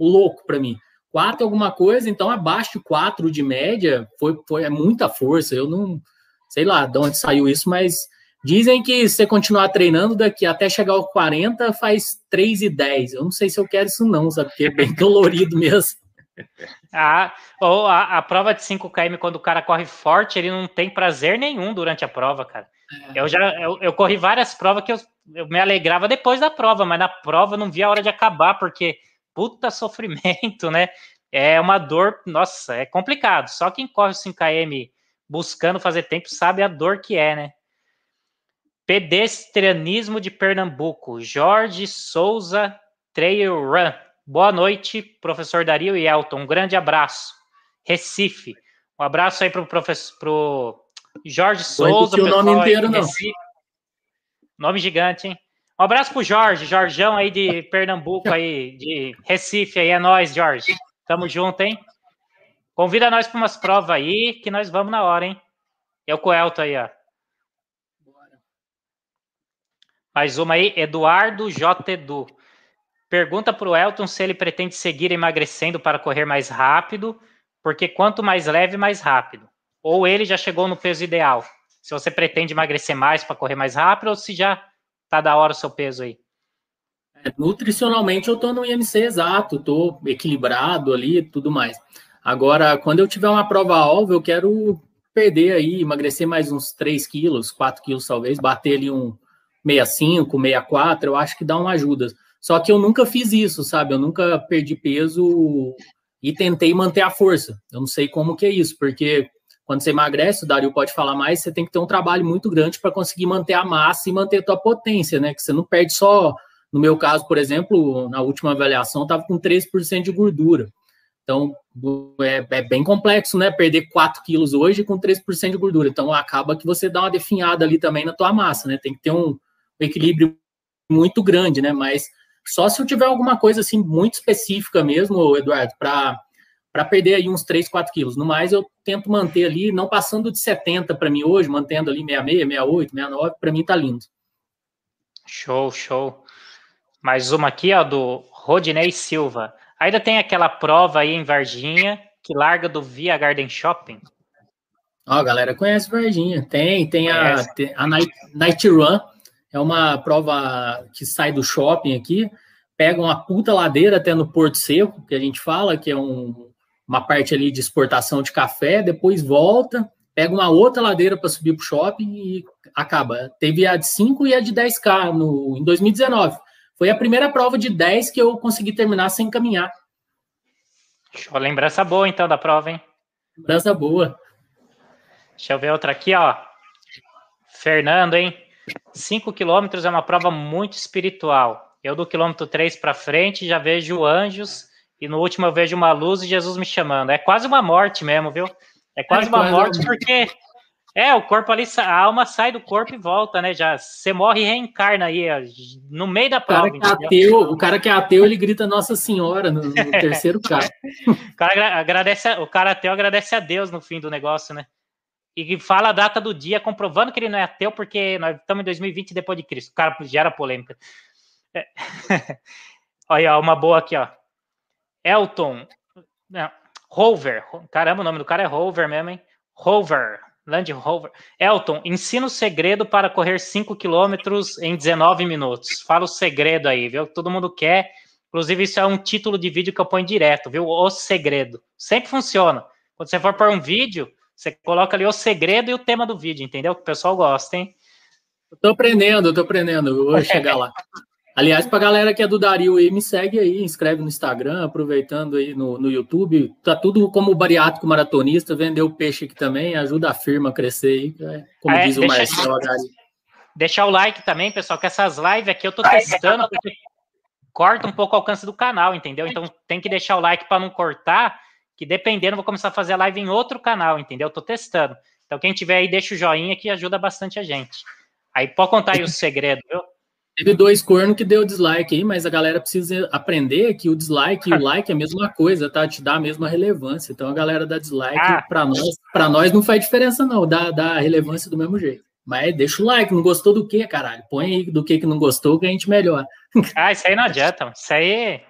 louco para mim. 4 alguma coisa, então abaixo de 4 de média foi, foi é muita força. Eu não sei lá de onde saiu isso, mas dizem que se você continuar treinando daqui até chegar aos 40 faz 3 e 10. Eu não sei se eu quero isso não, sabe? Porque é bem dolorido mesmo. Ah, ou a, a, prova de 5 km, quando o cara corre forte, ele não tem prazer nenhum durante a prova, cara. É. Eu já eu, eu, corri várias provas que eu, eu, me alegrava depois da prova, mas na prova eu não via a hora de acabar, porque puta sofrimento, né? É uma dor, nossa, é complicado. Só quem corre 5 km buscando fazer tempo sabe a dor que é, né? Pedestrianismo de Pernambuco, Jorge Souza Trail Run. Boa noite, professor Dario e Elton. Um grande abraço. Recife. Um abraço aí para o professor pro Jorge Souza. Não o nome inteiro, não. Nome gigante, hein? Um abraço pro Jorge, Jorjão aí de Pernambuco, aí, de Recife aí. É nós, Jorge. Tamo junto, hein? Convida nós para umas provas aí, que nós vamos na hora, hein? Eu com o Elton aí, ó. Mais uma aí, Eduardo J. Edu. Pergunta para o Elton se ele pretende seguir emagrecendo para correr mais rápido, porque quanto mais leve, mais rápido. Ou ele já chegou no peso ideal. Se você pretende emagrecer mais para correr mais rápido, ou se já tá da hora o seu peso aí. É, nutricionalmente eu estou no IMC exato, estou equilibrado ali e tudo mais. Agora, quando eu tiver uma prova alvo, eu quero perder aí, emagrecer mais uns 3 quilos, 4 quilos talvez, bater ali um 65, 64, eu acho que dá uma ajuda. Só que eu nunca fiz isso, sabe? Eu nunca perdi peso e tentei manter a força. Eu não sei como que é isso, porque quando você emagrece, o Dario pode falar mais, você tem que ter um trabalho muito grande para conseguir manter a massa e manter a tua potência, né? Que você não perde só, no meu caso, por exemplo, na última avaliação, estava com 13% de gordura. Então, é, é, bem complexo, né? Perder 4 quilos hoje com 3% de gordura. Então, acaba que você dá uma definhada ali também na tua massa, né? Tem que ter um, um equilíbrio muito grande, né? Mas só se eu tiver alguma coisa assim muito específica mesmo, Eduardo, para para perder aí uns 3, 4 quilos. No mais, eu tento manter ali, não passando de 70 para mim hoje, mantendo ali 66, 68, 69, para mim tá lindo. Show, show. Mais uma aqui, ó, do Rodney Silva. Ainda tem aquela prova aí em Varginha que larga do Via Garden Shopping. Ó, a galera conhece Varginha. Tem, tem a, tem a Night, Night Run, é uma prova que sai do shopping aqui, pega uma puta ladeira até no Porto Seco, que a gente fala, que é um, uma parte ali de exportação de café, depois volta, pega uma outra ladeira para subir para o shopping e acaba. Teve a de 5 e a de 10K no, em 2019. Foi a primeira prova de 10 que eu consegui terminar sem caminhar. Show, lembrança boa então da prova, hein? Lembrança boa. Deixa eu ver outra aqui, ó. Fernando, hein? 5 quilômetros é uma prova muito espiritual. Eu do quilômetro 3 para frente já vejo anjos e no último eu vejo uma luz e Jesus me chamando. É quase uma morte mesmo, viu? É quase é uma quase morte porque é, o corpo ali, a alma sai do corpo e volta, né? Já você morre e reencarna aí, no meio da prova. O cara, que é ateu, o cara que é ateu, ele grita Nossa Senhora no, no terceiro carro. o cara agradece, o cara ateu agradece a Deus no fim do negócio, né? e fala a data do dia, comprovando que ele não é ateu, porque nós estamos em 2020 depois de Cristo. O cara gera polêmica. É. Olha, uma boa aqui, ó. Elton. Não, Rover. Caramba, o nome do cara é Rover mesmo, hein? Rover. Land Rover. Elton, ensina o segredo para correr 5 quilômetros em 19 minutos. Fala o segredo aí, viu? Todo mundo quer. Inclusive, isso é um título de vídeo que eu ponho direto, viu? O segredo. Sempre funciona. Quando você for pôr um vídeo, você coloca ali o segredo e o tema do vídeo, entendeu? Que o pessoal gosta, hein? Eu tô aprendendo, eu tô aprendendo, eu vou chegar lá. Aliás, pra galera que é do Dario aí, me segue aí, inscreve no Instagram, aproveitando aí no, no YouTube. Tá tudo como bariátrico maratonista, vendeu peixe aqui também, ajuda a firma a crescer aí, é, como é, diz o Marcelo Deixar o like também, pessoal, que essas lives aqui eu tô testando, porque corta um pouco o alcance do canal, entendeu? Então tem que deixar o like para não cortar que dependendo, vou começar a fazer a live em outro canal, entendeu? Tô testando. Então, quem tiver aí, deixa o joinha que ajuda bastante a gente. Aí pode contar aí o segredo, viu? Teve dois cornos que deu dislike aí, mas a galera precisa aprender que o dislike e o like é a mesma coisa, tá? Te dá a mesma relevância. Então a galera dá dislike, ah. para nós, para nós não faz diferença não, dá, dá relevância do mesmo jeito. Mas deixa o like, não gostou do que, caralho? Põe aí do que que não gostou que a gente melhora. Ah, isso aí não adianta, isso aí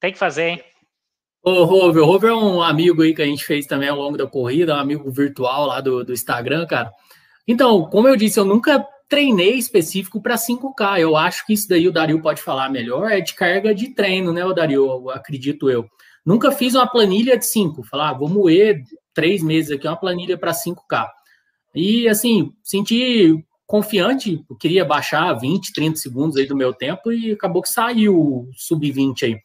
tem que fazer, hein? O Rover, o Rover é um amigo aí que a gente fez também ao longo da corrida, um amigo virtual lá do, do Instagram, cara. Então, como eu disse, eu nunca treinei específico para 5K. Eu acho que isso daí o Dario pode falar melhor, é de carga de treino, né, o Dario? Acredito eu. Nunca fiz uma planilha de 5. Falar, ah, vou moer três meses aqui, uma planilha para 5K. E, assim, senti confiante, eu queria baixar 20, 30 segundos aí do meu tempo e acabou que saiu sub-20 aí.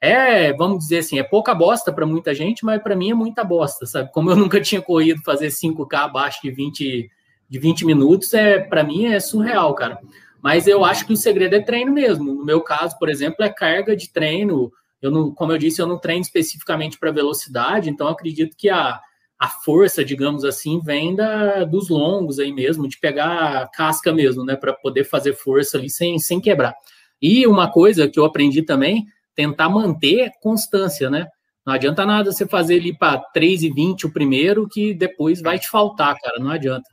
É, vamos dizer assim, é pouca bosta para muita gente, mas para mim é muita bosta, sabe? Como eu nunca tinha corrido fazer 5K abaixo de 20 de 20 minutos, é para mim é surreal, cara. Mas eu acho que o segredo é treino mesmo. No meu caso, por exemplo, é carga de treino. Eu não, como eu disse, eu não treino especificamente para velocidade, então acredito que a, a força, digamos assim, vem da, dos longos aí mesmo, de pegar casca mesmo, né, para poder fazer força ali sem, sem quebrar. E uma coisa que eu aprendi também, tentar manter constância, né? Não adianta nada você fazer ali para 3,20 o primeiro, que depois vai te faltar, cara, não adianta.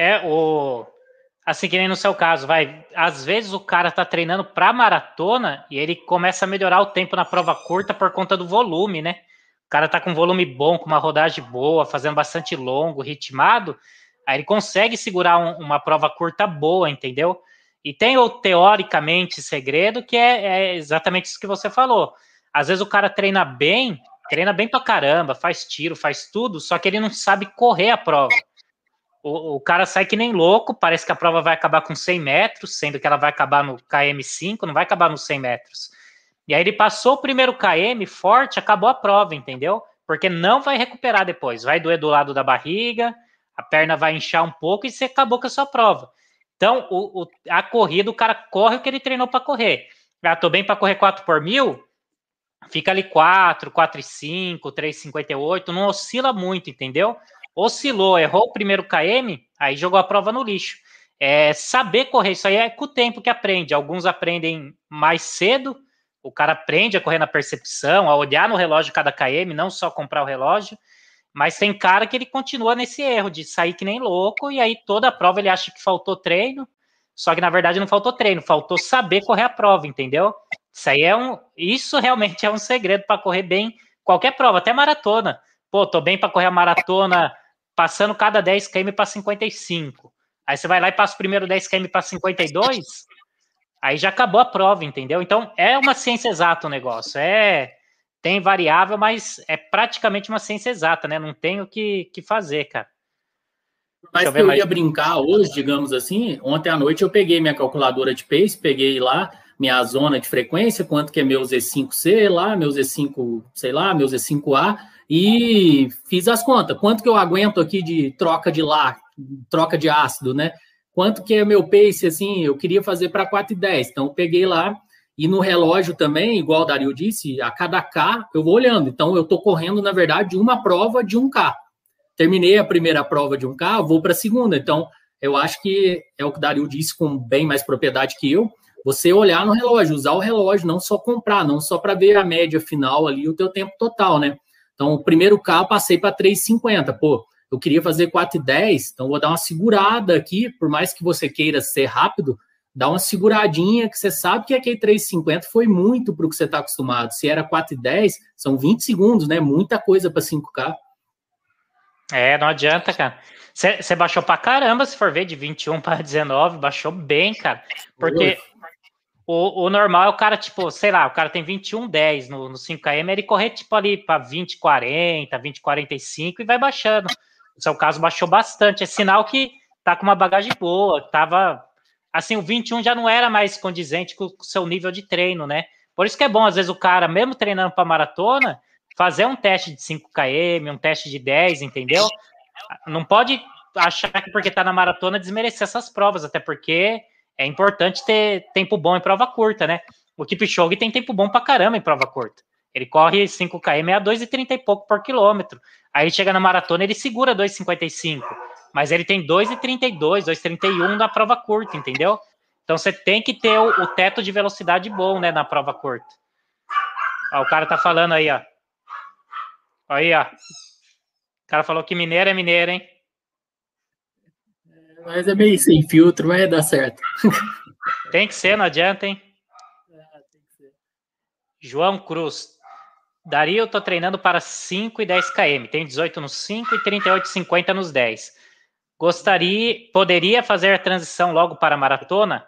É o. Assim que nem no seu caso, vai. Às vezes o cara tá treinando para maratona e ele começa a melhorar o tempo na prova curta por conta do volume, né? O cara tá com volume bom, com uma rodagem boa, fazendo bastante longo, ritmado, aí ele consegue segurar um, uma prova curta boa, entendeu? E tem o teoricamente segredo, que é, é, exatamente isso que você falou. Às vezes o cara treina bem, treina bem pra caramba, faz tiro, faz tudo, só que ele não sabe correr a prova. O, o, cara sai que nem louco, parece que a prova vai acabar com 100 metros, sendo que ela vai acabar no KM5, não vai acabar nos 100 metros. E aí ele passou o primeiro KM forte, acabou a prova, entendeu? Porque não vai recuperar depois, vai doer do lado da barriga, a perna vai inchar um pouco e você acabou com a sua prova. Então, o, o, a corrida, o cara corre o que ele treinou para correr. Ah, tô bem para correr 4 por mil, fica ali 4, 4,5, 3,58, não oscila muito, entendeu? Oscilou, errou o primeiro KM, aí jogou a prova no lixo. É, saber correr, isso aí é com o tempo que aprende. Alguns aprendem mais cedo, o cara aprende a correr na percepção, a olhar no relógio cada KM, não só comprar o relógio. Mas tem cara que ele continua nesse erro de sair que nem louco, e aí toda a prova ele acha que faltou treino, só que na verdade não faltou treino, faltou saber correr a prova, entendeu? Isso aí é um. Isso realmente é um segredo para correr bem qualquer prova, até maratona. Pô, tô bem para correr a maratona passando cada 10 km para 55. Aí você vai lá e passa o primeiro 10 km para 52, aí já acabou a prova, entendeu? Então é uma ciência exata o negócio. É tem variável, mas é praticamente uma ciência exata, né? Não tem o que, que fazer, cara. Mas eu, eu mais. ia brincar hoje, digamos assim, ontem à noite eu peguei minha calculadora de pace, peguei lá minha zona de frequência, quanto que é meu Z5C lá, meu Z5, sei lá, meu Z5A, e fiz as contas. Quanto que eu aguento aqui de troca de lá, troca de ácido, né? Quanto que é meu pace, assim, eu queria fazer para 4,10. Então, eu peguei lá e no relógio também, igual o Dario disse, a cada K eu vou olhando. Então, eu estou correndo, na verdade, uma prova de 1K. Terminei a primeira prova de 1K, vou para a segunda. Então, eu acho que é o que o Dario disse com bem mais propriedade que eu. Você olhar no relógio, usar o relógio, não só comprar, não só para ver a média final ali, o teu tempo total, né? Então, o primeiro carro passei para 3,50. Pô, eu queria fazer 4,10, então vou dar uma segurada aqui, por mais que você queira ser rápido, dá uma seguradinha, que você sabe que aquele 3,50 foi muito para o que você está acostumado. Se era 4,10, são 20 segundos, né? Muita coisa para 5K. É, não adianta, cara. Você baixou para caramba, se for ver, de 21 para 19, baixou bem, cara. Porque o, o, normal é o cara, tipo, sei lá, o cara tem 21, 10 no, no 5km, ele correr, tipo, ali para 20, 40, 20, 45 e vai baixando. No seu caso, baixou bastante. É sinal que tá com uma bagagem boa, tava. Assim, o 21 já não era mais condizente com o seu nível de treino, né? Por isso que é bom, às vezes, o cara, mesmo treinando para maratona, fazer um teste de 5km, um teste de 10, entendeu? Não pode achar que porque tá na maratona desmerecer essas provas, até porque é importante ter tempo bom em prova curta, né? O Kipchoge tem tempo bom pra caramba em prova curta. Ele corre 5km a 2,30 e pouco por quilômetro. Aí chega na maratona, ele segura 2,55. Mas ele tem 2,32, 2,31 na prova curta, entendeu? Então você tem que ter o, o teto de velocidade bom, né, na prova curta. Ó, o cara tá falando aí, ó. Aí, ó. O cara falou que mineiro é mineiro, hein? Mas é meio sem filtro, vai dar certo. Tem que ser, não adianta, hein? É, João Cruz. Daria, eu tô treinando para 5 e 10 km. Tem 18 nos 5 e 38 50 nos 10. Gostaria, poderia fazer a transição logo para a maratona?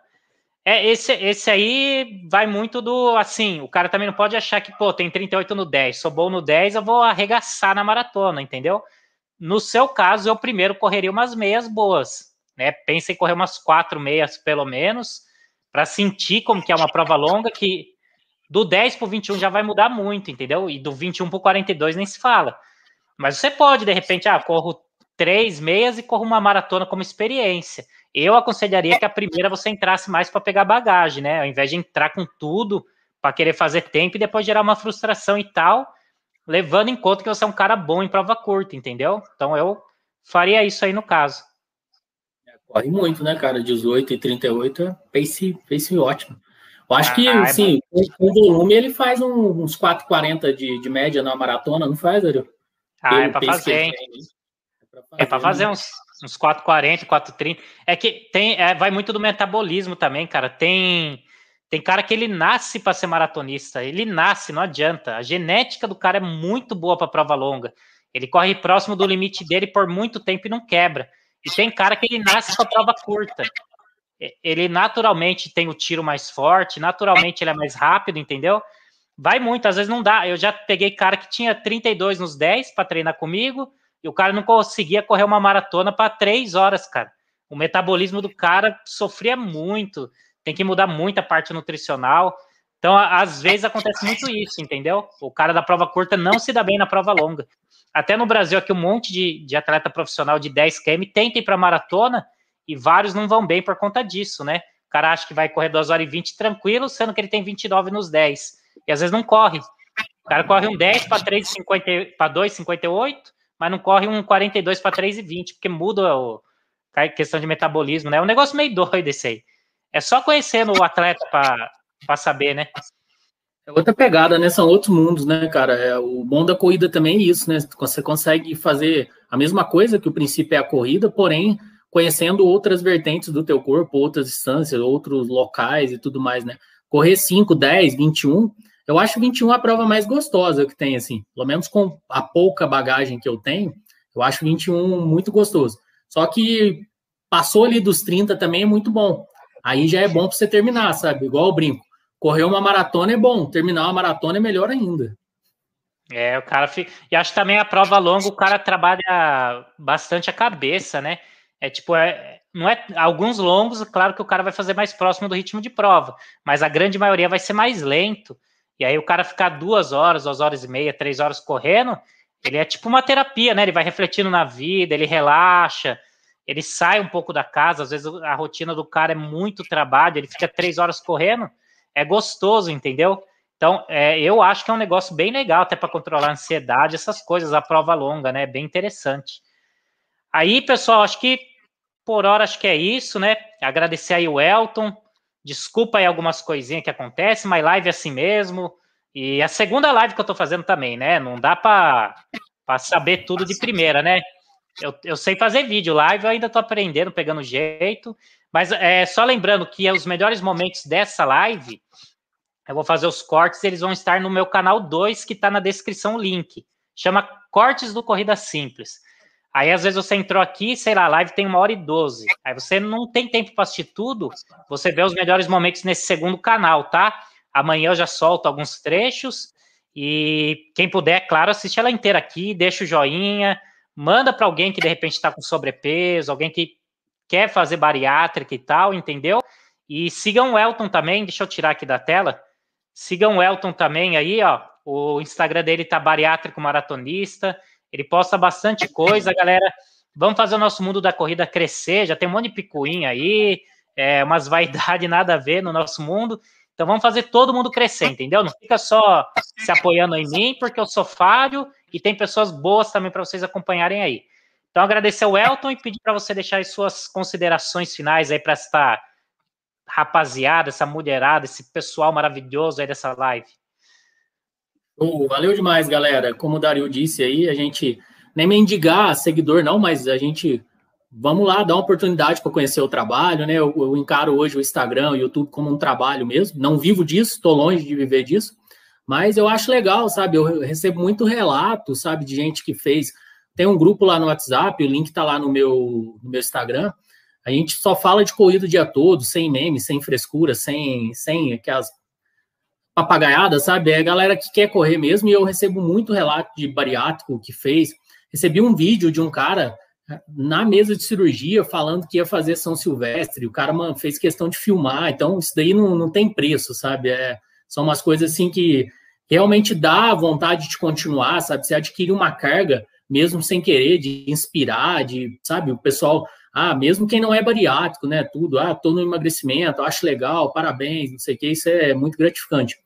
É, esse, esse aí vai muito do, assim, o cara também não pode achar que, pô, tem 38 no 10, sou bom no 10, eu vou arregaçar na maratona, entendeu? No seu caso, eu primeiro correria umas meias boas, né? Pensa em correr umas quatro meias, pelo menos, para sentir como que é uma prova longa, que do 10 para o 21 já vai mudar muito, entendeu? E do 21 para o 42 nem se fala. Mas você pode, de repente, ah, corro três meias e corro uma maratona como experiência. Eu aconselharia que a primeira você entrasse mais para pegar bagagem, né? Ao invés de entrar com tudo para querer fazer tempo e depois gerar uma frustração e tal, levando em conta que você é um cara bom em prova curta, entendeu? Então eu faria isso aí no caso. É, corre muito, né, cara? 18 e 38 é pace, pace ótimo. Eu acho que, ah, é sim, com, com volume ele faz uns 4,40 de, de média na maratona, não faz, Ariel? Ah, é para fazer, hein? É para fazer, é uns, uns 4,40, 4,30. É que tem, é, vai muito do metabolismo também, cara. Tem tem cara que ele nasce para ser maratonista, ele nasce, não adianta. A genética do cara é muito boa para prova longa. Ele corre próximo do limite dele por muito tempo e não quebra. E tem cara que ele nasce para prova curta. Ele naturalmente tem o tiro mais forte, naturalmente ele é mais rápido, entendeu? Vai muito, às vezes não dá. Eu já peguei cara que tinha 32 nos 10 para treinar comigo, e o cara não conseguia correr uma maratona para três horas, cara. O metabolismo do cara sofria muito, tem que mudar muito a parte nutricional. Então, às vezes acontece muito isso, entendeu? O cara da prova curta não se dá bem na prova longa. Até no Brasil, aqui, um monte de, de atleta profissional de 10 km tenta ir para maratona e vários não vão bem por conta disso, né? O cara acha que vai correr 2 horas e 20 tranquilo, sendo que ele tem 29 nos 10. E às vezes não corre. O cara corre um 10 para 3,50 para 2,58 mas não corre um 42 para 3,20, porque muda o, a questão de metabolismo, né? É um negócio meio doido esse aí. É só conhecendo o atleta para saber, né? É outra pegada, né? São outros mundos, né, cara? É, o bom da corrida também é isso, né? Você consegue fazer a mesma coisa que o princípio é a corrida, porém conhecendo outras vertentes do teu corpo, outras distâncias, outros locais e tudo mais, né? Correr 5, 10, 21 eu acho 21 a prova mais gostosa que tem, assim. Pelo menos com a pouca bagagem que eu tenho, eu acho 21 muito gostoso. Só que passou ali dos 30 também é muito bom. Aí já é bom para você terminar, sabe? Igual o brinco. Correr uma maratona é bom, terminar uma maratona é melhor ainda. É, o cara fica. E acho também a prova longa o cara trabalha bastante a cabeça, né? É tipo, é, não é alguns longos, claro que o cara vai fazer mais próximo do ritmo de prova, mas a grande maioria vai ser mais lento. E aí o cara ficar duas horas, duas horas e meia, três horas correndo, ele é tipo uma terapia, né? Ele vai refletindo na vida, ele relaxa, ele sai um pouco da casa. Às vezes a rotina do cara é muito trabalho, ele fica três horas correndo, é gostoso, entendeu? Então, é, eu acho que é um negócio bem legal, até para controlar a ansiedade, essas coisas, a prova longa, né? Bem interessante. Aí, pessoal, acho que por hora acho que é isso, né? Agradecer aí o Elton, Desculpa aí algumas coisinhas que acontecem, mas live é assim mesmo. E a segunda live que eu tô fazendo também, né? Não dá para saber tudo de primeira, né? Eu, eu sei fazer vídeo, live eu ainda tô aprendendo, pegando jeito. Mas é só lembrando que os melhores momentos dessa live, eu vou fazer os cortes, eles vão estar no meu canal 2, que está na descrição o link. Chama Cortes do Corrida Simples. Aí, às vezes, você entrou aqui, sei lá, a live tem uma hora e doze. Aí você não tem tempo para assistir tudo. Você vê os melhores momentos nesse segundo canal, tá? Amanhã eu já solto alguns trechos. E quem puder, claro, assiste ela inteira aqui, deixa o joinha, manda para alguém que de repente está com sobrepeso, alguém que quer fazer bariátrica e tal, entendeu? E sigam o Elton também, deixa eu tirar aqui da tela. Sigam o Elton também aí, ó. O Instagram dele tá bariátrico maratonista. Ele posta bastante coisa, galera. Vamos fazer o nosso mundo da corrida crescer. Já tem um monte de picuinha aí, é, umas vaidade nada a ver no nosso mundo. Então vamos fazer todo mundo crescer, entendeu? Não fica só se apoiando em mim, porque eu sou falho e tem pessoas boas também para vocês acompanharem aí. Então agradecer ao Elton e pedir para você deixar as suas considerações finais aí para esta rapaziada, essa mulherada, esse pessoal maravilhoso aí dessa live. Oh, valeu demais, galera. Como o Dario disse aí, a gente nem mendigar seguidor, não, mas a gente vamos lá dar uma oportunidade para conhecer o trabalho, né? Eu, eu, encaro hoje o Instagram, o YouTube como um trabalho mesmo. Não vivo disso, estou longe de viver disso, mas eu acho legal, sabe? Eu recebo muito relato, sabe, de gente que fez. Tem um grupo lá no WhatsApp, o link está lá no meu, no meu Instagram. A gente só fala de corrida o dia todo, sem meme, sem frescura, sem, sem aquelas papagaiadas, sabe? É a galera que quer correr mesmo, e eu recebo muito relato de bariátrico que fez. Recebi um vídeo de um cara na mesa de cirurgia falando que ia fazer São Silvestre. O cara mano, fez questão de filmar, então isso daí não, não tem preço, sabe? É, são umas coisas assim que realmente dá vontade de continuar, sabe? Você adquire uma carga, mesmo sem querer, de inspirar, de, sabe? O pessoal, ah, mesmo quem não é bariátrico, né? Tudo, ah, tô no emagrecimento, acho legal, parabéns, não sei o que, isso é muito gratificante.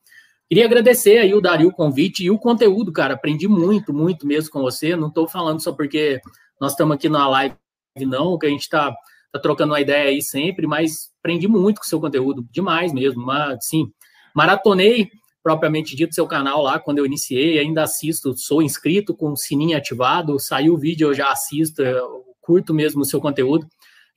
Queria agradecer aí o Dario o convite e o conteúdo, cara. Aprendi muito, muito mesmo com você. Não estou falando só porque nós estamos aqui na live, não, que a gente está tá trocando uma ideia aí sempre, mas aprendi muito com o seu conteúdo, demais mesmo. Mas, sim, maratonei propriamente dito seu canal lá quando eu iniciei, ainda assisto, sou inscrito com o sininho ativado, saiu o vídeo, eu já assisto, eu curto mesmo o seu conteúdo.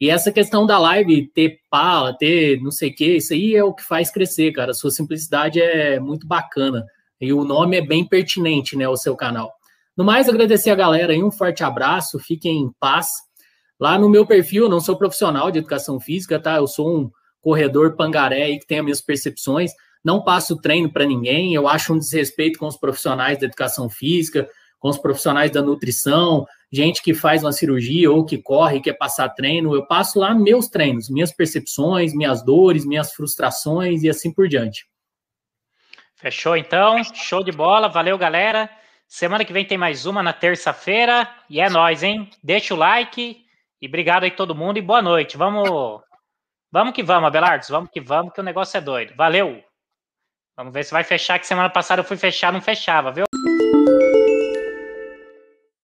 E essa questão da live, ter pala, ter não sei o que, isso aí é o que faz crescer, cara. Sua simplicidade é muito bacana. E o nome é bem pertinente, né, o seu canal. No mais, agradecer a galera aí, um forte abraço, fiquem em paz. Lá no meu perfil, não sou profissional de educação física, tá? Eu sou um corredor pangaré aí que tem as minhas percepções. Não passo treino para ninguém, eu acho um desrespeito com os profissionais da educação física, com os profissionais da nutrição, gente que faz uma cirurgia ou que corre, quer passar treino. Eu passo lá meus treinos, minhas percepções, minhas dores, minhas frustrações e assim por diante. Fechou então, show de bola, valeu galera. Semana que vem tem mais uma na terça-feira. E é nóis, hein? Deixa o like. E obrigado aí todo mundo e boa noite. Vamos. Vamos que vamos, Abelardos. Vamos que vamos, que o negócio é doido. Valeu. Vamos ver se vai fechar, que semana passada eu fui fechar, não fechava, viu?